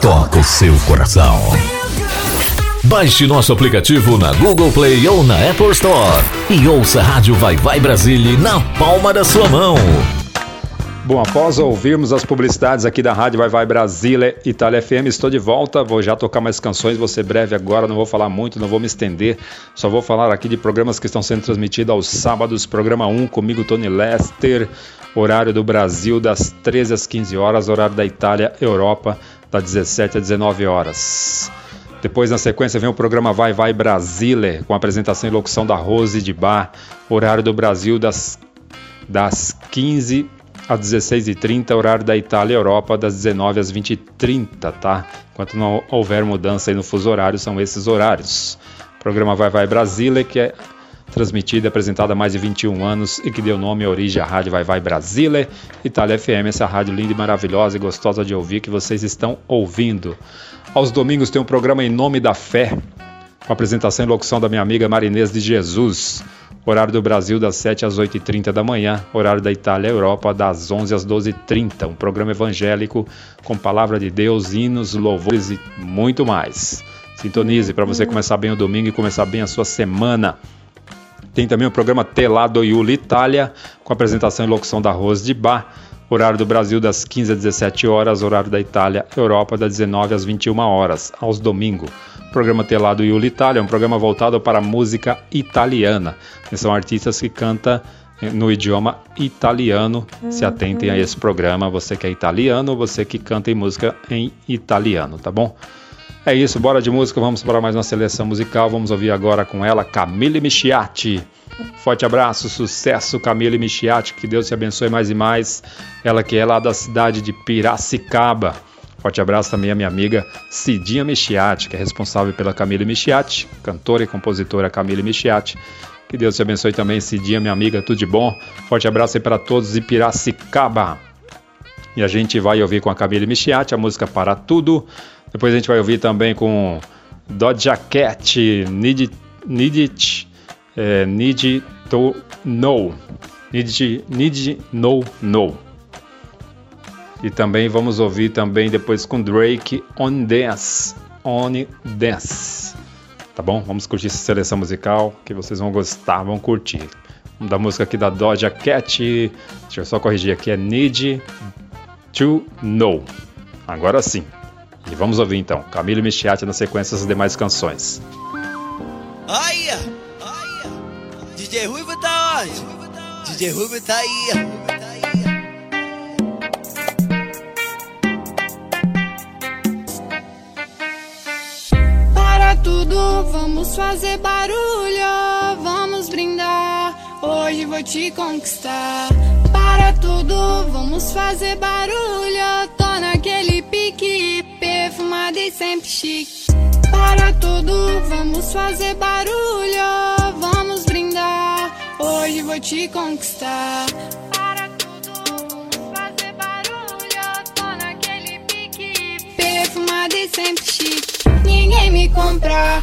[SPEAKER 12] toca o seu coração. Baixe nosso aplicativo na Google Play ou na Apple Store e ouça a Rádio Vai Vai Brasília na palma da sua mão.
[SPEAKER 1] Bom, após ouvirmos as publicidades aqui da Rádio Vai Vai Brasília Itália FM, estou de volta. Vou já tocar mais canções, vou ser breve agora, não vou falar muito, não vou me estender. Só vou falar aqui de programas que estão sendo transmitidos aos sábados. Programa 1 comigo, Tony Lester. Horário do Brasil, das 13 às 15 horas. Horário da Itália, Europa, das 17 às 19 horas. Depois, na sequência, vem o programa Vai Vai Brasília, com apresentação e locução da Rose de Bar. Horário do Brasil, das, das 15 às 16h30, horário da Itália e Europa, das 19 às 20h30, tá? Enquanto não houver mudança aí no fuso horário, são esses horários. O programa Vai Vai Brasília, que é transmitido e apresentado há mais de 21 anos e que deu nome e origem à Rádio Vai Vai Brasília, Itália FM, essa rádio linda e maravilhosa e gostosa de ouvir que vocês estão ouvindo. Aos domingos tem um programa Em Nome da Fé, com apresentação e locução da minha amiga Marinês de Jesus. Horário do Brasil das 7 às 8h30 da manhã, horário da Itália e Europa das 11 às 12h30. Um programa evangélico com palavra de Deus, hinos, louvores e muito mais. Sintonize para você começar bem o domingo e começar bem a sua semana. Tem também o programa Telado Iuli Itália, com apresentação e locução da Rose de Bar. Horário do Brasil das 15 às 17 horas, horário da Itália, Europa das 19 às 21 horas, aos domingos. O programa Telado Iuli Itália é um programa voltado para a música italiana. São artistas que cantam no idioma italiano. Se atentem a esse programa, você que é italiano, você que canta em música em italiano, tá bom? É isso, bora de música, vamos para mais uma seleção musical. Vamos ouvir agora com ela Camille Michiati. Forte abraço, sucesso Camille Michiati, que Deus te abençoe mais e mais. Ela que é lá da cidade de Piracicaba. Forte abraço também à minha amiga Cidinha Michiati, que é responsável pela Camille Michiati, cantora e compositora Camille Michiati. Que Deus te abençoe também, Cidinha, minha amiga, tudo de bom. Forte abraço aí para todos de Piracicaba. E a gente vai ouvir com a Camille Michiati a música Para Tudo. Depois a gente vai ouvir também com Doja Cat, Need, Need It, é, Need to Know. Need, need No No. E também vamos ouvir também depois com Drake On Dance. On Dance. Tá bom? Vamos curtir essa seleção musical que vocês vão gostar, vão curtir. Vamos da música aqui da Doja Cat. Deixa eu só corrigir aqui, é Need to Know. Agora sim. E vamos ouvir então, Camilo Michiati na sequência das demais canções.
[SPEAKER 18] Olha! DJ Ruivo tá onde? DJ Ruivo tá aí.
[SPEAKER 19] Para tudo, vamos fazer barulho, vamos brindar. Hoje vou te conquistar. Para tudo, vamos fazer barulho. Chique. Para tudo, vamos fazer barulho, vamos brindar. Hoje vou te conquistar. Para tudo, vamos fazer barulho. Tô naquele pique, perfumado e sempre chique. Ninguém me compra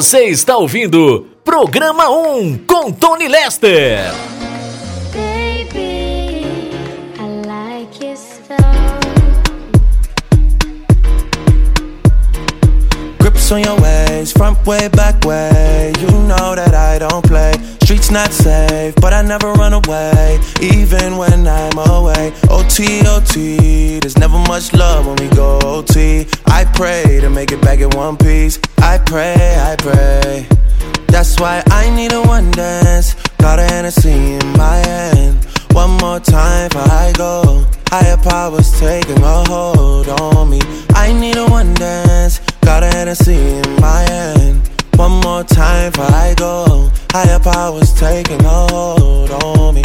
[SPEAKER 12] Você está ouvindo Programa 1 com Tony Lester.
[SPEAKER 20] Baby, I like your stuff.
[SPEAKER 21] Grips on your ways, front way, back way. You know that I don't play. Streets not safe, but I never run away, even when I'm away. OT, OT, there's never much love when we go OT. I pray to make it back in one piece. I pray, I pray. That's why I need a one dance. Got a Hennessy in my hand. One more time before I go. Higher powers taking a hold on me. I need a one dance. Got a Hennessy in my hand. One more time before I go. Higher powers taking a hold on me.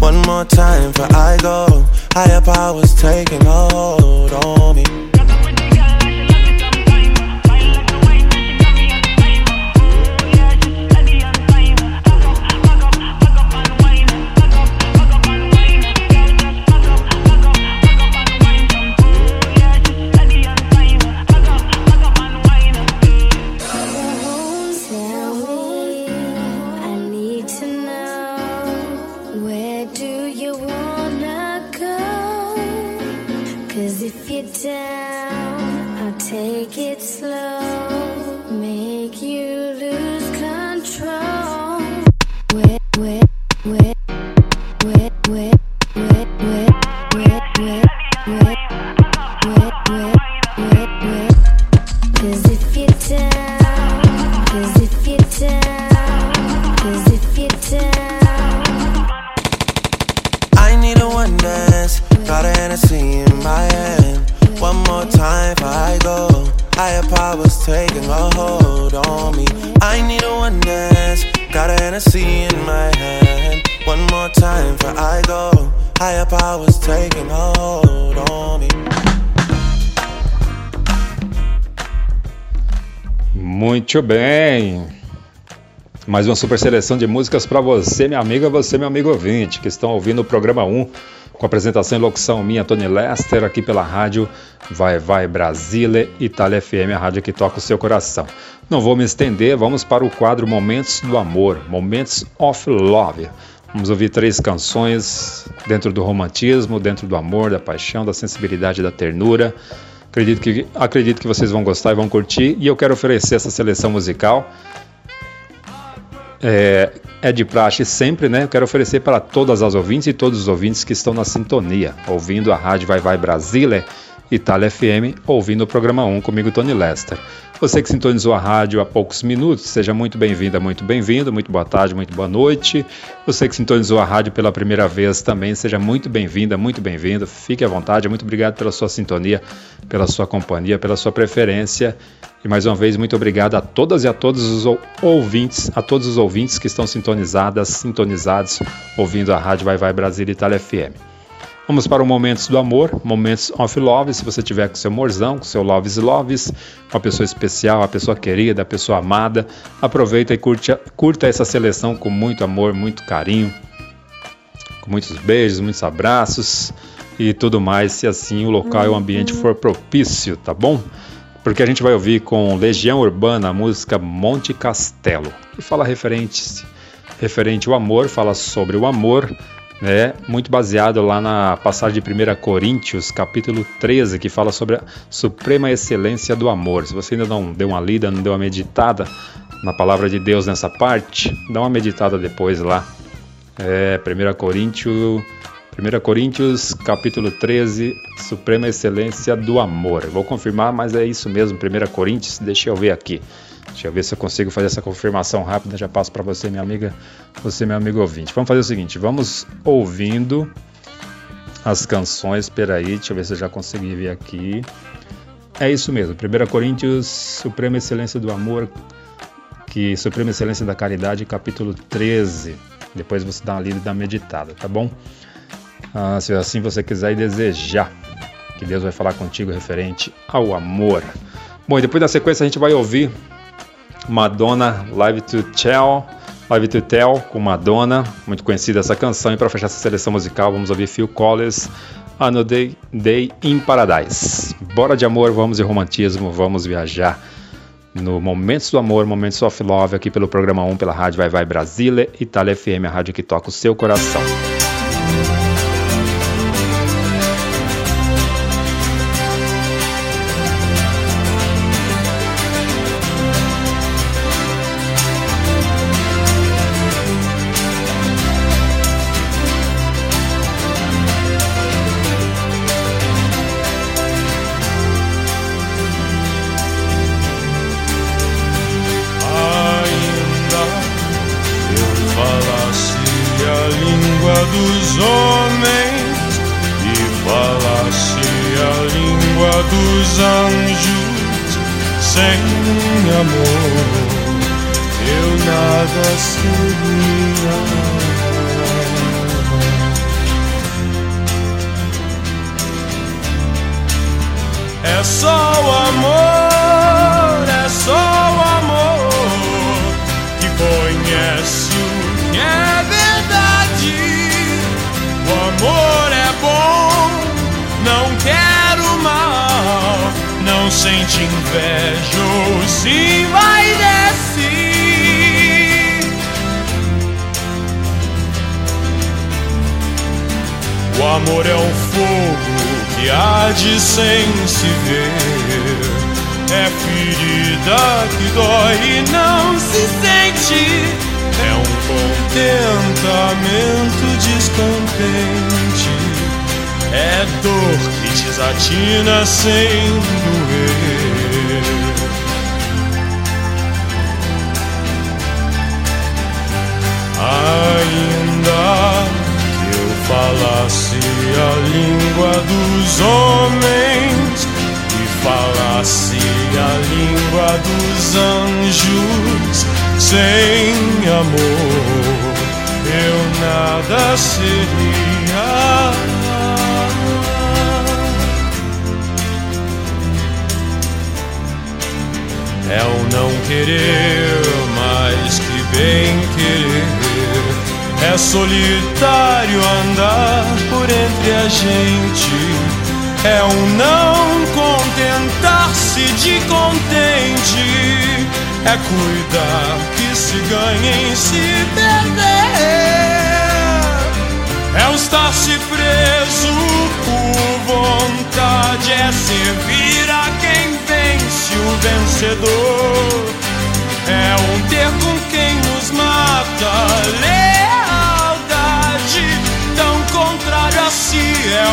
[SPEAKER 21] One more time before I go. Higher powers taking hold on me. Hennessy in my hand. One more time I go. Higher powers taking hold on me.
[SPEAKER 1] Muito bem. Mais uma super seleção de músicas para você, minha amiga, você, meu amigo ouvinte, que estão ouvindo o programa 1, com apresentação e locução minha, Tony Lester, aqui pela rádio Vai Vai Brasília, Itália FM, a rádio que toca o seu coração. Não vou me estender, vamos para o quadro Momentos do Amor, Momentos of Love. Vamos ouvir três canções dentro do romantismo, dentro do amor, da paixão, da sensibilidade, da ternura. Acredito que, acredito que vocês vão gostar e vão curtir. E eu quero oferecer essa seleção musical. É, é de praxe sempre, né? Eu quero oferecer para todas as ouvintes e todos os ouvintes que estão na sintonia, ouvindo a rádio Vai Vai Brasília, Itália FM, ouvindo o programa 1 comigo, Tony Lester. Você que sintonizou a rádio há poucos minutos, seja muito bem-vinda, muito bem-vindo, muito boa tarde, muito boa noite. Você que sintonizou a rádio pela primeira vez também, seja muito bem-vinda, muito bem-vindo. Fique à vontade, muito obrigado pela sua sintonia, pela sua companhia, pela sua preferência. E mais uma vez, muito obrigado a todas e a todos os ou- ouvintes, a todos os ouvintes que estão sintonizadas, sintonizados, ouvindo a rádio Vai Vai Brasília Itália FM. Vamos para o Momentos do Amor, Momentos of Love. Se você tiver com seu morzão, com seu Loves Loves, uma pessoa especial, a pessoa querida, a pessoa amada, aproveita e curte, curta essa seleção com muito amor, muito carinho, com muitos beijos, muitos abraços e tudo mais, se assim o local e o ambiente for propício, tá bom? Porque a gente vai ouvir com Legião Urbana a música Monte Castelo, que fala referente, referente ao amor, fala sobre o amor, né? Muito baseado lá na passagem de 1 Coríntios, capítulo 13, que fala sobre a suprema excelência do amor. Se você ainda não deu uma lida, não deu uma meditada na palavra de Deus nessa parte, dá uma meditada depois lá. É, 1 Coríntios,
[SPEAKER 22] 1 Coríntios, capítulo 13, Suprema Excelência do Amor. Vou confirmar, mas é isso mesmo, 1 Coríntios, deixa eu ver aqui. Deixa eu ver se eu consigo fazer essa confirmação rápida, já passo para você, minha amiga, você, meu amigo ouvinte. Vamos fazer o seguinte, vamos ouvindo as canções, peraí, deixa eu ver se eu já consegui ver aqui. É isso mesmo, 1 Coríntios, Suprema Excelência do Amor, que Suprema Excelência da Caridade, capítulo 13. Depois você dá uma lida e dá uma meditada, tá bom? Ah, se assim você quiser e desejar, que Deus vai falar contigo referente ao amor. Bom, e depois da sequência a gente vai ouvir Madonna Live to Tell, Live to Tell com Madonna, muito conhecida essa canção. E para fechar essa seleção musical, vamos ouvir Phil Collins, Another Day, in Paradise. Bora de amor, vamos de romantismo, vamos viajar no Momentos do Amor, Momentos of Love, aqui pelo programa 1, pela Rádio Vai Vai Brasília, Itália FM, a rádio que toca o seu coração.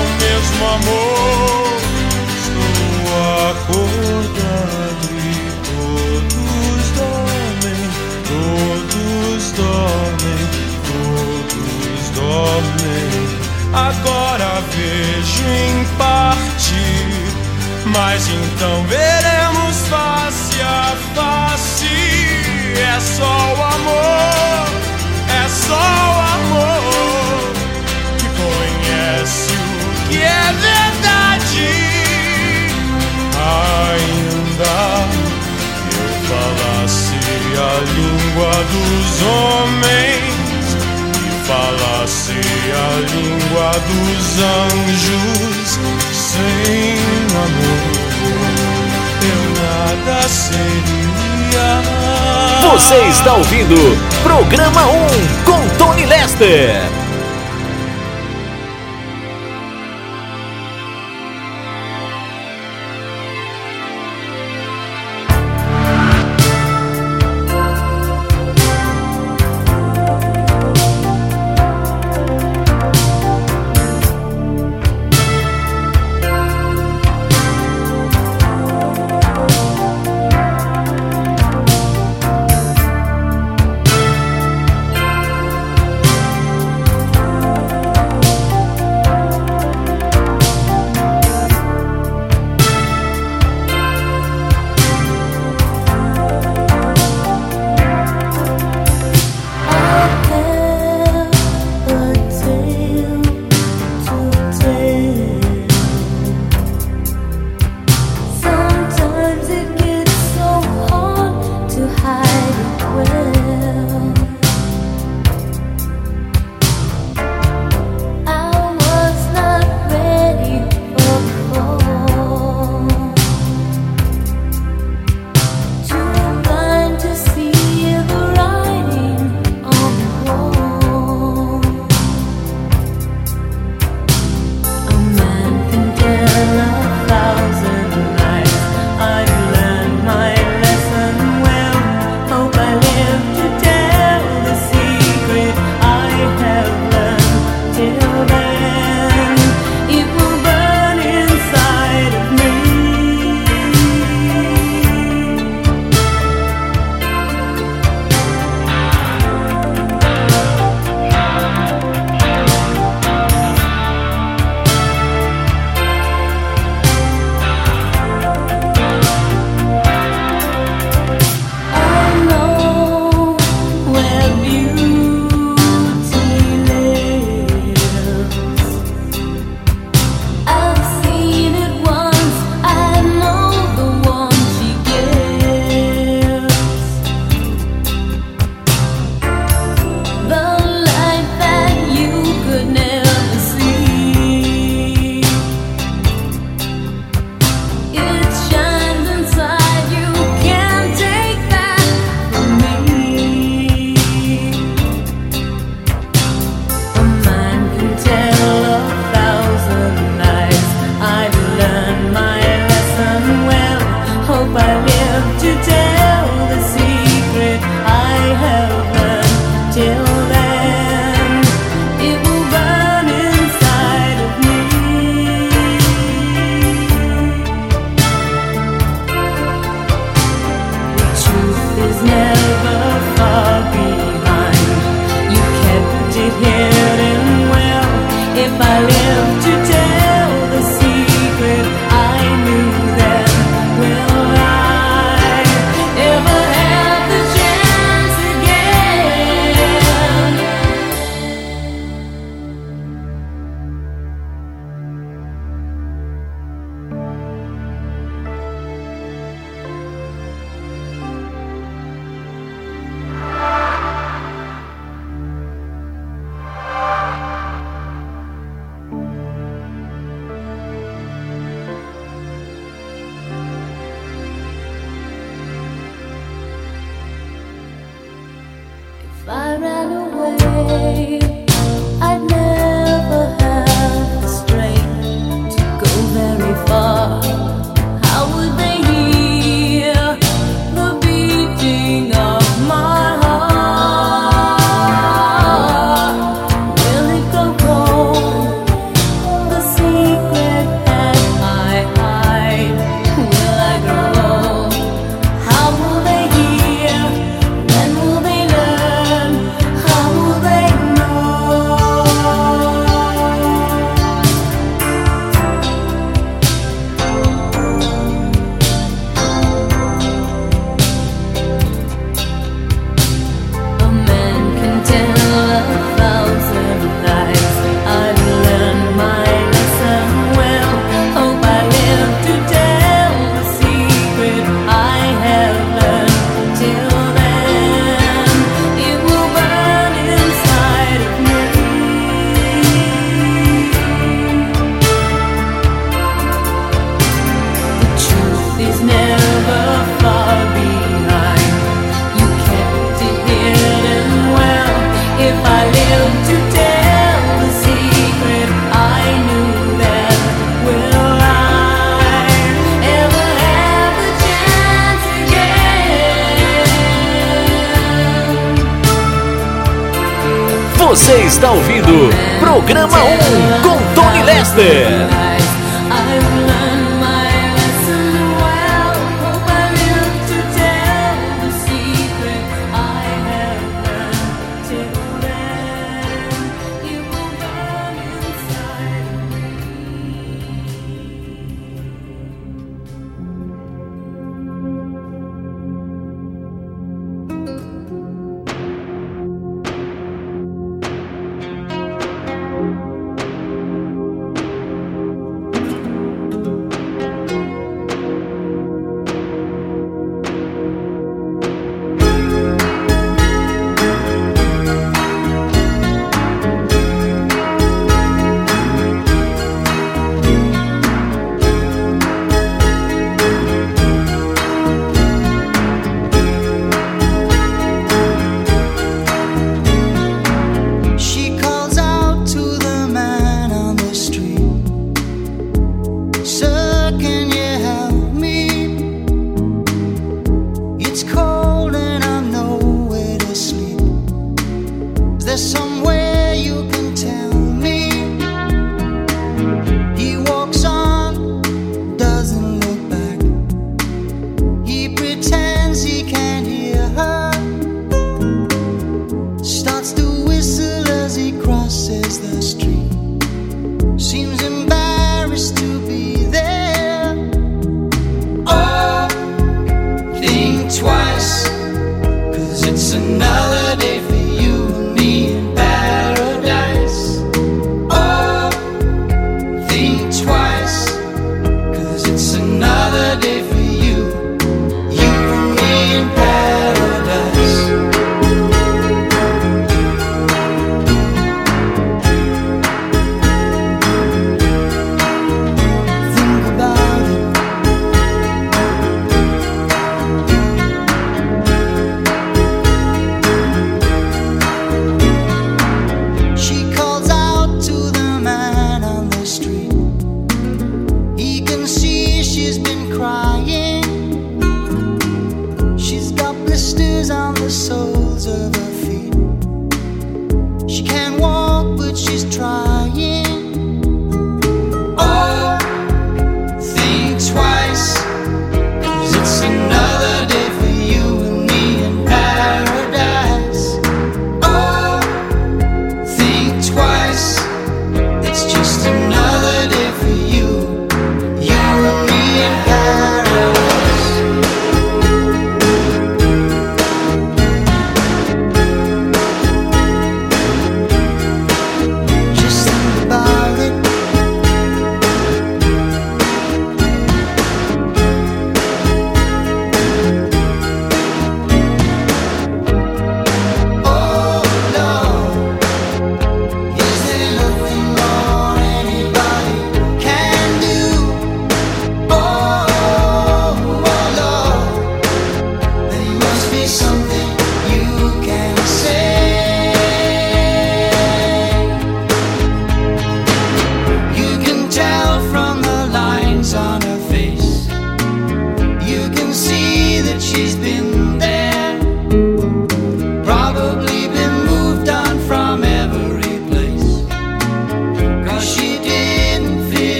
[SPEAKER 23] O mesmo amor. Estou acordado e todos dormem, todos dormem, todos dormem. Agora vejo em parte, mas então veremos face a face. É só o amor, é só o amor a língua dos homens e falasse a língua dos anjos sem amor, eu nada seria.
[SPEAKER 12] Você está ouvindo Programa 1 com Tony Lester.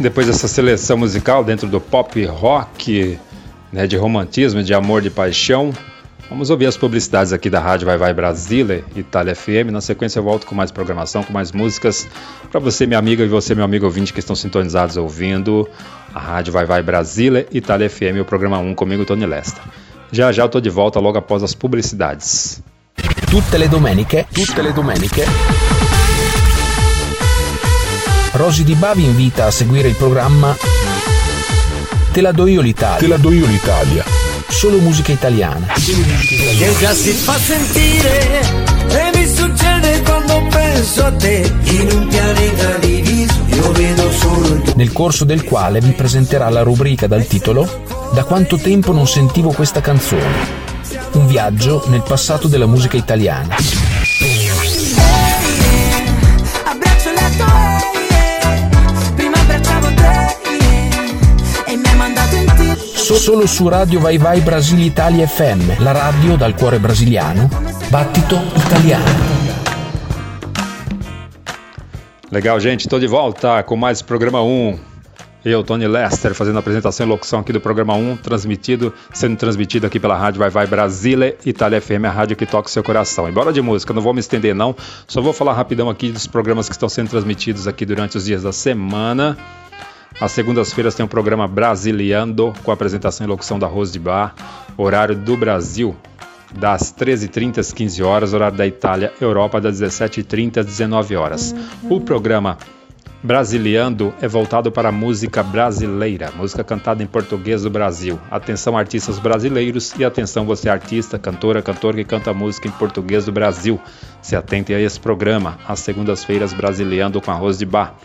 [SPEAKER 1] Depois dessa seleção musical dentro do pop rock, né, de romantismo, de amor, de paixão, vamos ouvir as publicidades aqui da Rádio Vai Vai Brasília, Itália FM. Na sequência eu volto com mais programação, com mais músicas para você, minha amiga, e você, meu amigo ouvinte que estão sintonizados ouvindo a Rádio Vai Vai Brasília, Itália FM, o programa 1 comigo, Tony Lesta. Já já eu tô de volta logo após as publicidades.
[SPEAKER 24] Tutte le domeniche, tutte le domeniche. Rosy Di Bavi invita a seguire il programma Te la do io l'Italia. Te la do io l'Italia. Solo musica italiana.
[SPEAKER 17] Che già si fa sentire e mi succede quando penso a te in un pianeta diviso io vedo solo il tuo
[SPEAKER 24] Nel corso del quale vi presenterà la rubrica dal titolo Da quanto tempo non sentivo questa canzone. Un viaggio nel passato della musica italiana. Solo su Radio Vai Vai Brasile Italia FM, la radio dal cuore brasiliano, battito italiano.
[SPEAKER 1] Legal, gente, estou de volta com mais programa 1. Eu, Tony Lester, fazendo a apresentação e locução aqui do programa 1, transmitido, sendo transmitido aqui pela Rádio Vai Vai Brasília, Itália FM, a rádio que toca o seu coração. Embora de música, não vou me estender não, só vou falar rapidão aqui dos programas que estão sendo transmitidos aqui durante os dias da semana. Às segundas-feiras tem o programa Brasiliando, com apresentação e locução da Rose de Bar, horário do Brasil, das 13h30 às 15 horas, horário da Itália, Europa, das 17h30 às 19 horas. O programa Brasiliando é voltado para a música brasileira, música cantada em português do Brasil. Atenção artistas brasileiros e atenção você artista, cantora, cantor que canta música em português do Brasil. Se atente a esse programa, às segundas-feiras Brasiliando com arroz de bar.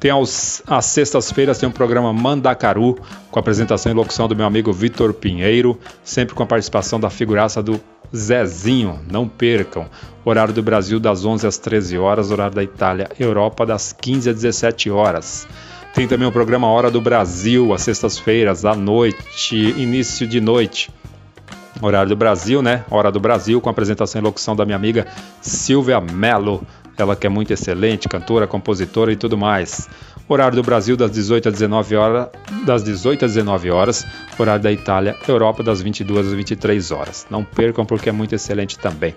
[SPEAKER 1] Tem aos, às sextas-feiras tem um programa Mandacaru, com apresentação e locução do meu amigo Vitor Pinheiro, sempre com a participação da figuraça do Zezinho. Não percam. Horário do Brasil das 11 às 13 horas, horário da Itália, Europa das 15 às 17 horas. Tem também o programa Hora do Brasil, às sextas-feiras, à noite, início de noite. Horário do Brasil, né? Hora do Brasil, com apresentação e locução da minha amiga Silvia Mello. Ela que é muito excelente, cantora, compositora e tudo mais. Horário do Brasil das 18 às 19 horas, das 18 às 19 horas, horário da Itália, Europa das 22 às 23 horas. Não percam porque é muito excelente também.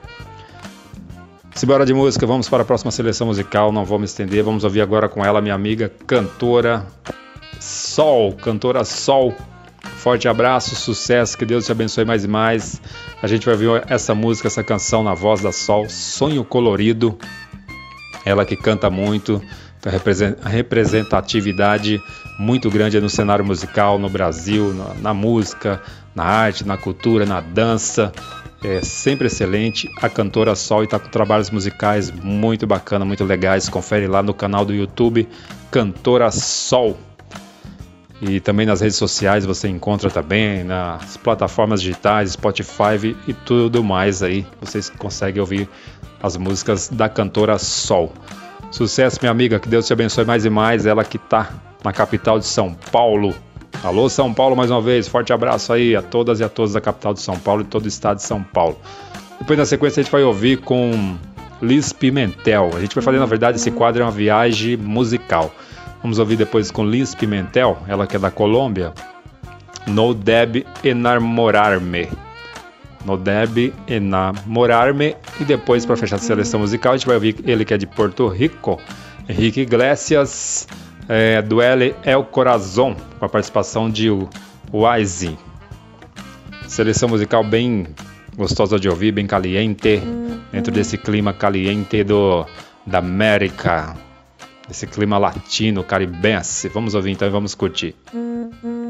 [SPEAKER 1] Simbora de música, vamos para a próxima seleção musical, não vou me estender, vamos ouvir agora com ela, minha amiga cantora Sol, cantora Sol. Forte abraço, sucesso, que Deus te abençoe mais e mais. A gente vai ouvir essa música, essa canção na voz da Sol, Sonho Colorido. Ela que canta muito, a representatividade muito grande no cenário musical no Brasil, na, na música, na arte, na cultura, na dança. É sempre excelente. A cantora Sol está com trabalhos musicais muito bacana, muito legais. Confere lá no canal do YouTube Cantora Sol. E também nas redes sociais você encontra também nas plataformas digitais, Spotify e tudo mais aí. Vocês conseguem ouvir as músicas da cantora Sol. Sucesso, minha amiga, que Deus te abençoe mais e mais. Ela que tá na capital de São Paulo. Alô, São Paulo, mais uma vez. Forte abraço aí a todas e a todos da capital de São Paulo e todo o estado de São Paulo. Depois, na sequência, a gente vai ouvir com Liz Pimentel. A gente vai fazer, na verdade, esse quadro é uma viagem musical. Vamos ouvir depois com Liz Pimentel, ela que é da Colômbia. No debe enamorar-me. No debe enamorar-me. E depois, para fechar a seleção musical, a gente vai ouvir ele que é de Porto Rico, Henrique Iglesias, é, Duele El Corazón, com a participação de Wise. Seleção musical bem gostosa de ouvir, bem caliente, dentro desse clima caliente do, da América, esse clima latino, caribense. Vamos ouvir então e vamos curtir.
[SPEAKER 19] Yo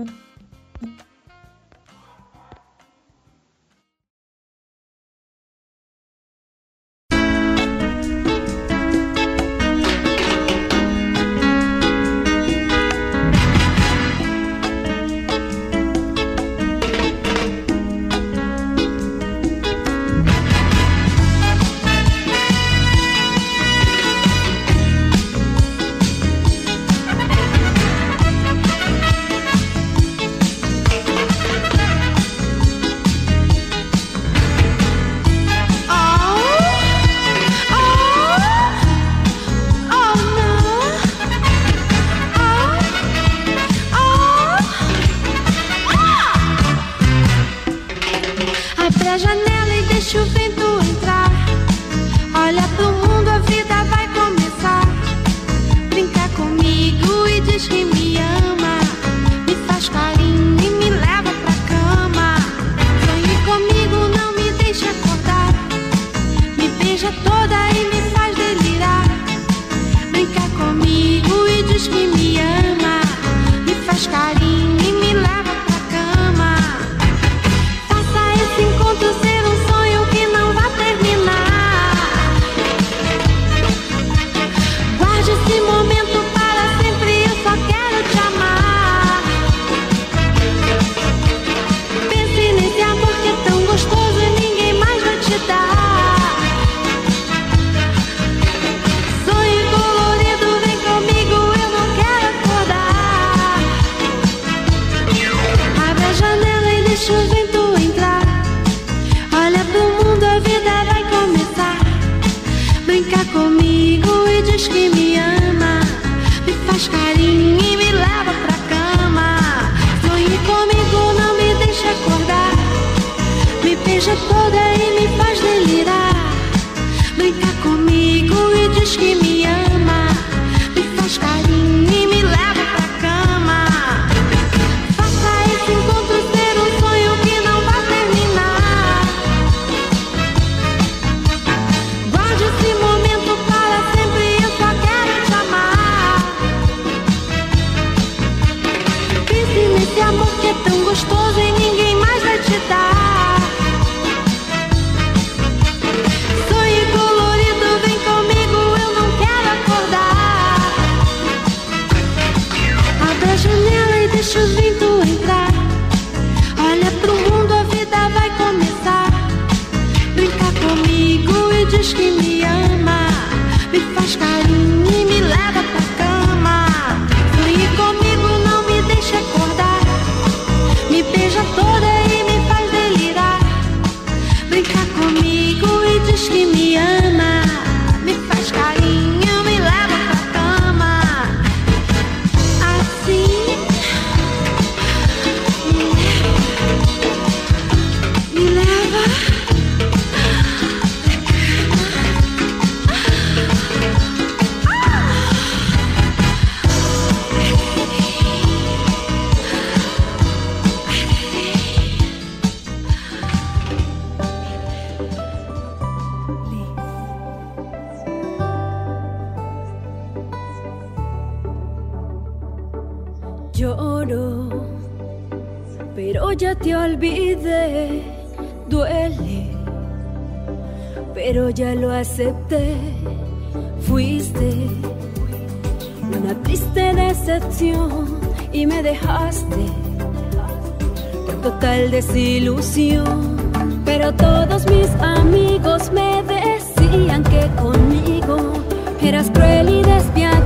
[SPEAKER 19] desilusión. Pero todos mis amigos me decían que conmigo eras cruel y despiadado.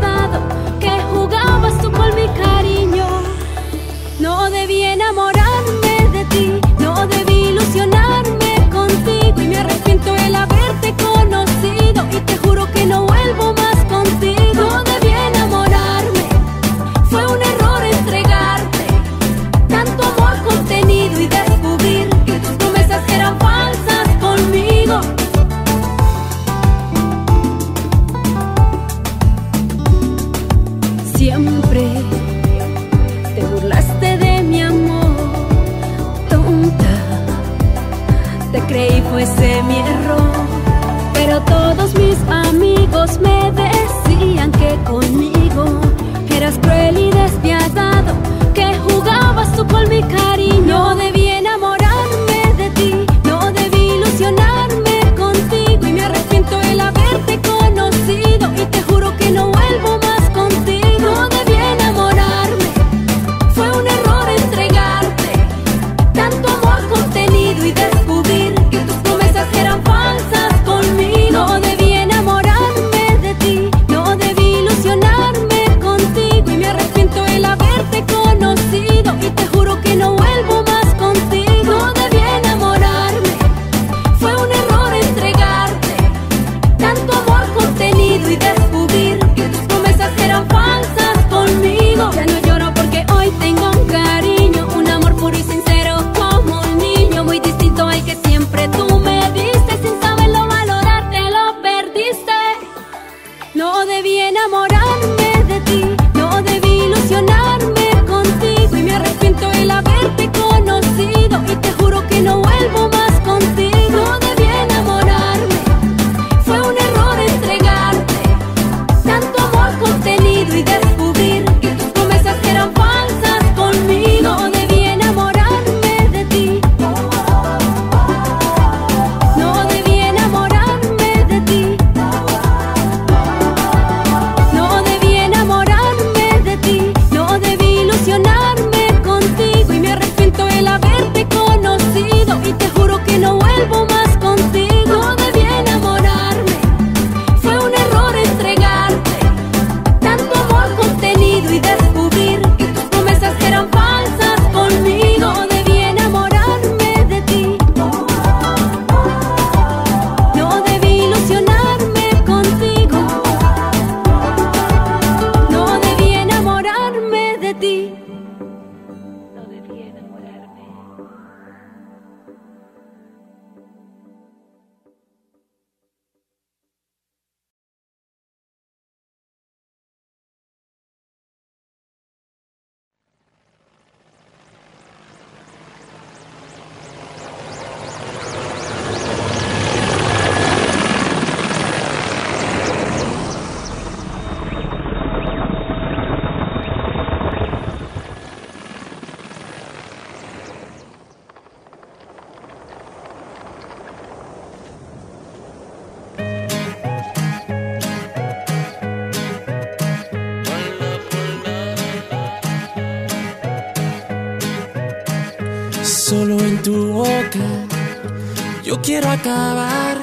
[SPEAKER 25] Quiero acabar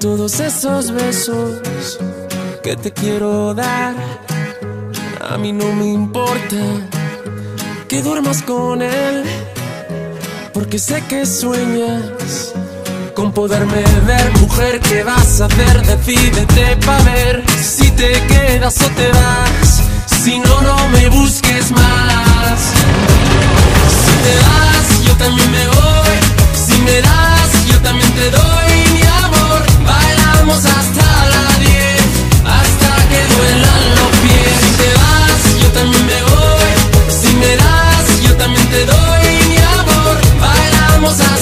[SPEAKER 25] todos esos besos que te quiero dar. A mí no me importa que duermas con él, porque sé que sueñas con poderme ver. Mujer, ¿qué vas a hacer? Decídete pa' ver si te quedas o te vas. Si no, no me busques más. Si te vas, yo también me voy. Me das, yo también te doy mi amor. Bailamos hasta la 10, hasta que duelan los pies. Si te vas, yo también me voy. Si me das, yo también te doy mi amor. Bailamos hasta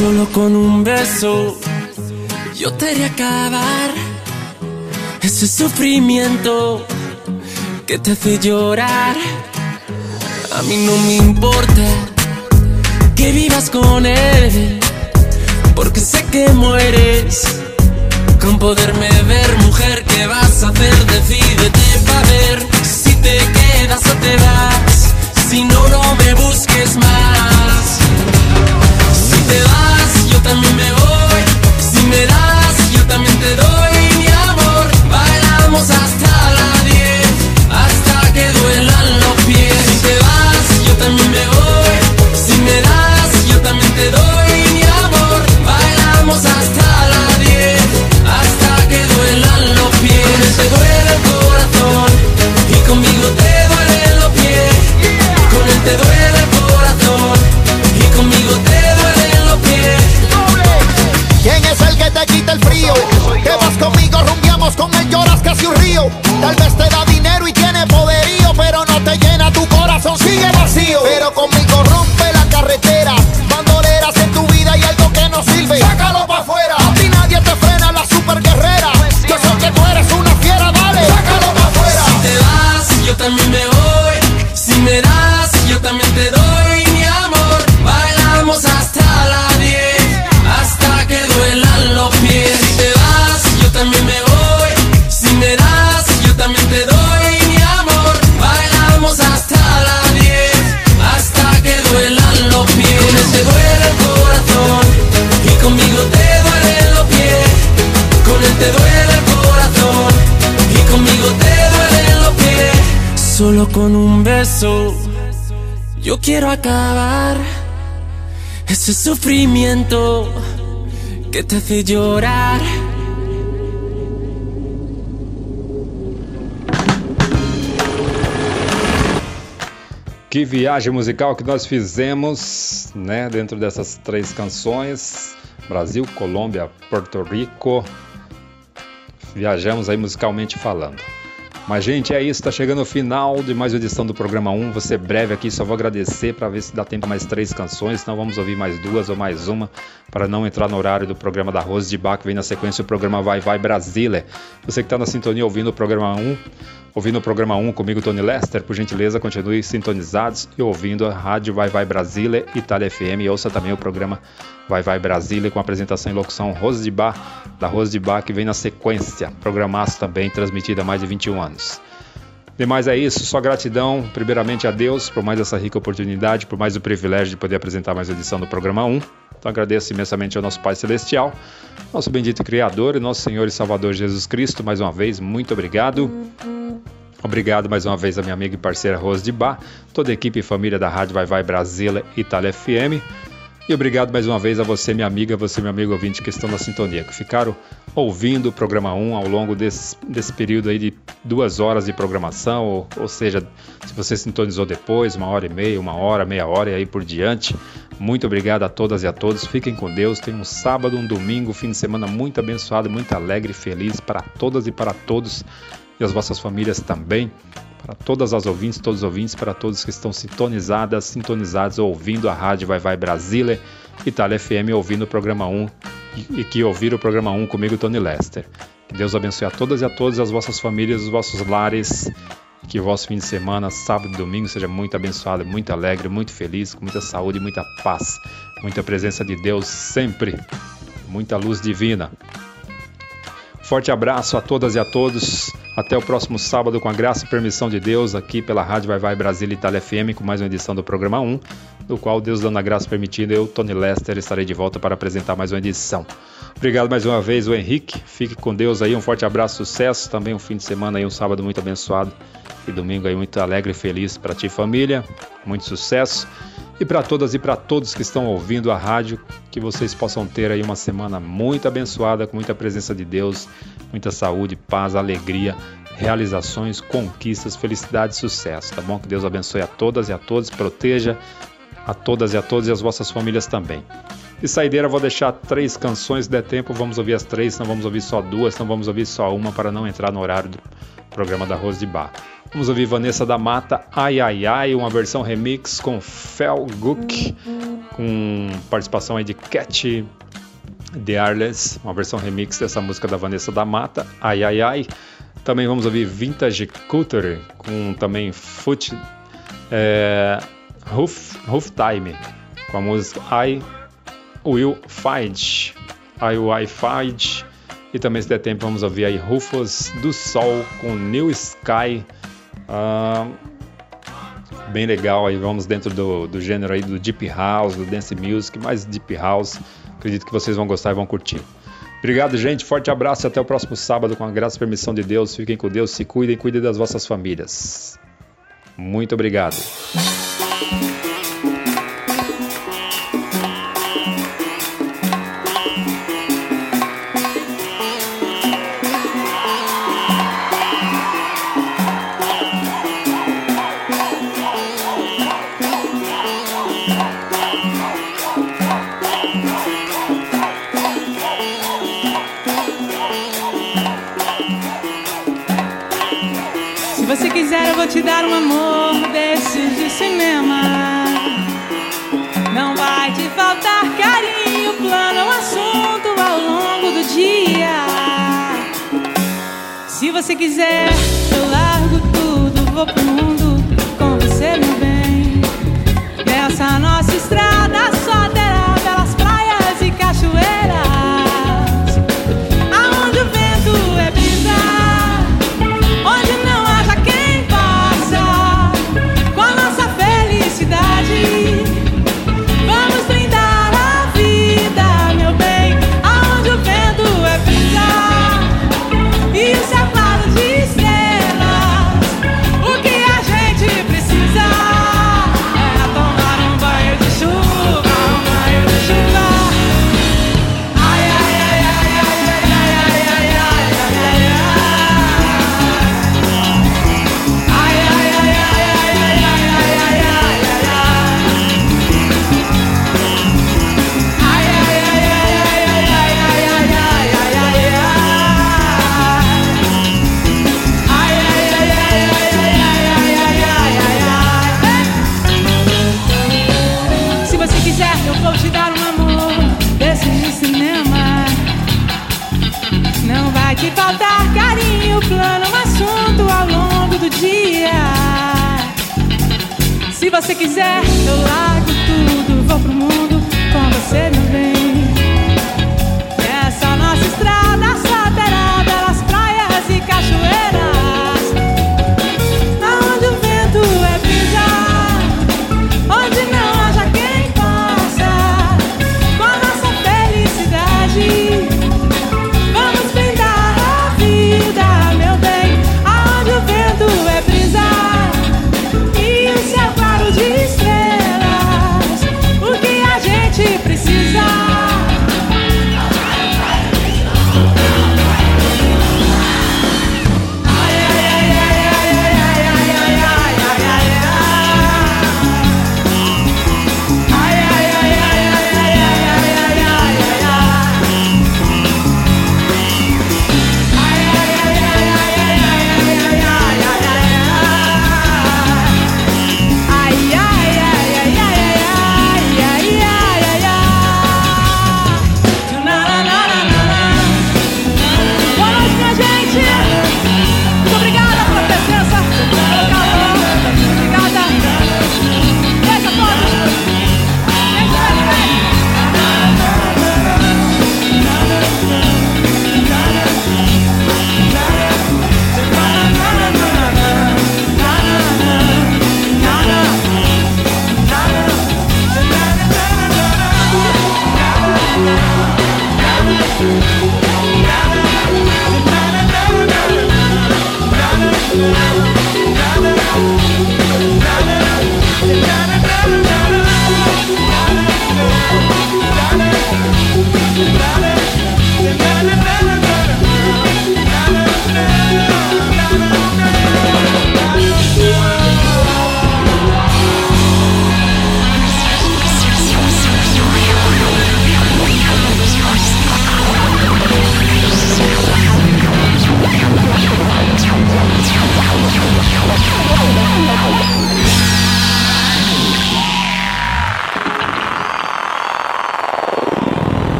[SPEAKER 25] Solo con un beso yo te haré acabar ese sufrimiento que te hace llorar. A mí no me importa que vivas con él, porque sé que mueres con poderme ver, mujer. ¿Qué vas a hacer? Decídete para ver si te quedas o te vas. Si no, no me busques más. Te vas, yo también me voy. Si me das, yo también te doy te
[SPEAKER 26] quita el frío? Que vas conmigo, rumbiamos con él, lloras casi un río. Tal vez te da
[SPEAKER 25] Solo con un beso yo quiero acabar ese sufrimiento que te hace llorar.
[SPEAKER 1] Que viagem musical que nós fizemos, né, dentro dessas três canções: Brasil, Colômbia, Porto Rico. Viajamos aí musicalmente falando. Mas, gente, é isso. Tá chegando o final de mais uma edição do programa 1. Vou ser breve aqui, só vou agradecer para ver se dá tempo mais três canções. Senão vamos ouvir mais duas ou mais uma para não entrar no horário do programa da Rose de que vem na sequência o programa Vai Vai Brasília. Você que está na sintonia ouvindo o programa 1, ouvindo o programa 1 comigo, Tony Lester, por gentileza, continue sintonizados e ouvindo a Rádio Vai Vai Brasília, Itália FM. E ouça também o programa Vai Vai Brasília com apresentação e locução Rose de Bar, da Rose de Bar, que vem na sequência. Programaço também transmitido há mais de 21 anos. Demais é isso, só gratidão, primeiramente a Deus por mais essa rica oportunidade, por mais o privilégio de poder apresentar mais edição do programa 1. Então agradeço imensamente ao nosso Pai Celestial, nosso bendito Criador e nosso Senhor e Salvador Jesus Cristo. Mais uma vez, muito obrigado. Obrigado mais uma vez a minha amiga e parceira Rose de Bar, toda a equipe e família da Rádio Vai Vai Brasília Itália FM. E obrigado mais uma vez a você, minha amiga, você, meu amigo ouvinte, que estão na sintonia, que ficaram ouvindo o programa 1 ao longo desse, desse período aí de duas horas de programação, ou, ou seja, se você sintonizou depois, uma hora e meia, uma hora, meia hora e aí por diante. Muito obrigado a todas e a todos. Fiquem com Deus. Tenham um sábado, um domingo, fim de semana muito abençoado, muito alegre e feliz para todas e para todos e as vossas famílias também. Para todas as ouvintes, todos os ouvintes, para todos que estão sintonizadas, sintonizados, ouvindo a rádio Vai Vai Brasília, Itália FM, ouvindo o programa 1 e, e que ouviram o programa 1 comigo, Tony Lester. Que Deus abençoe a todas e a todos, as vossas famílias, os vossos lares Que o vosso fim de semana, sábado e domingo, seja muito abençoado, muito alegre, muito feliz, com muita saúde, muita paz, muita presença de Deus sempre, muita luz divina. Forte abraço a todas e a todos. Até o próximo sábado, com a graça e permissão de Deus, aqui pela Rádio Vai Vai Brasília Itália FM, com mais uma edição do programa 1, do qual, Deus dando a graça permitida, eu, Tony Lester, estarei de volta para apresentar mais uma edição. Obrigado mais uma vez, o Henrique. Fique com Deus aí. Um forte abraço, sucesso. Também um fim de semana aí, um sábado muito abençoado. E domingo aí muito alegre e feliz para ti, família. Muito sucesso. E para todas e para todos que estão ouvindo a rádio, que vocês possam ter aí uma semana muito abençoada, com muita presença de Deus, muita saúde, paz, alegria, realizações, conquistas, felicidade e sucesso, tá bom? Que Deus abençoe a todas e a todos, proteja a todas e a todos e as vossas famílias também. E saideira, vou deixar três canções, se der tempo, vamos ouvir as três, não vamos ouvir só duas, não vamos ouvir só uma, para não entrar no horário do programa da Rose de Bar. Vamos ouvir Vanessa da Mata, Ai Ai Ai, uma versão remix com Fel com participação aí de Cat The Arles, uma versão remix dessa música da Vanessa da Mata, Ai Ai Ai. Também vamos ouvir Vintage Culture, com também Foot é, Roof, Roof Time, com a música I Will Fight, I Will Fight. E também, se der tempo, vamos ouvir aí Rufus do Sol com New Sky. Ah, bem legal aí, vamos dentro do, do gênero aí do Deep House, do Dance Music, mais Deep House. Acredito que vocês vão gostar e vão curtir. Obrigado, gente. Forte abraço e até o próximo sábado, com a graça e permissão de Deus. Fiquem com Deus, se cuidem, cuidem das vossas famílias. Muito obrigado.
[SPEAKER 27] Te dar um amor desses de cinema. Não vai te faltar carinho, plano, um assunto ao longo do dia. Se você quiser, eu largo tudo, vou pro mundo
[SPEAKER 28] is that?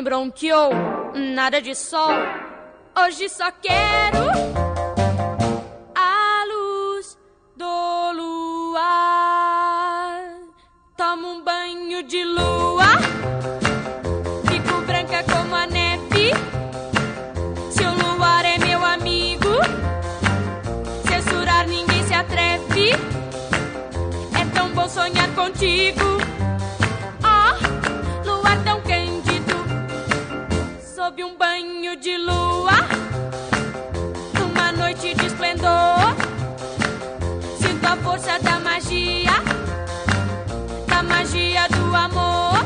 [SPEAKER 28] Mamãe bronqueou, nada de sol. Hoje só quero a luz do luar. Tomo um banho de lua, fico branca como a neve. Se o luar é meu amigo, censurar ninguém se atreve. É tão bom sonhar contigo. Sob um banho de lua, numa noite de esplendor. Sinto a força da magia, da magia do amor.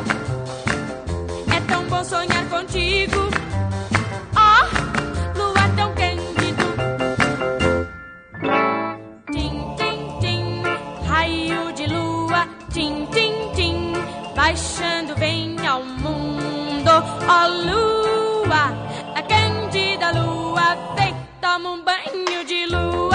[SPEAKER 28] É tão bom sonhar contigo. Ah, luar tão cândido. Tim, tim, tim, raio de lua. Tim, tim, tim, baixando vem ao mundo. Ó lua, toma um banho de lua.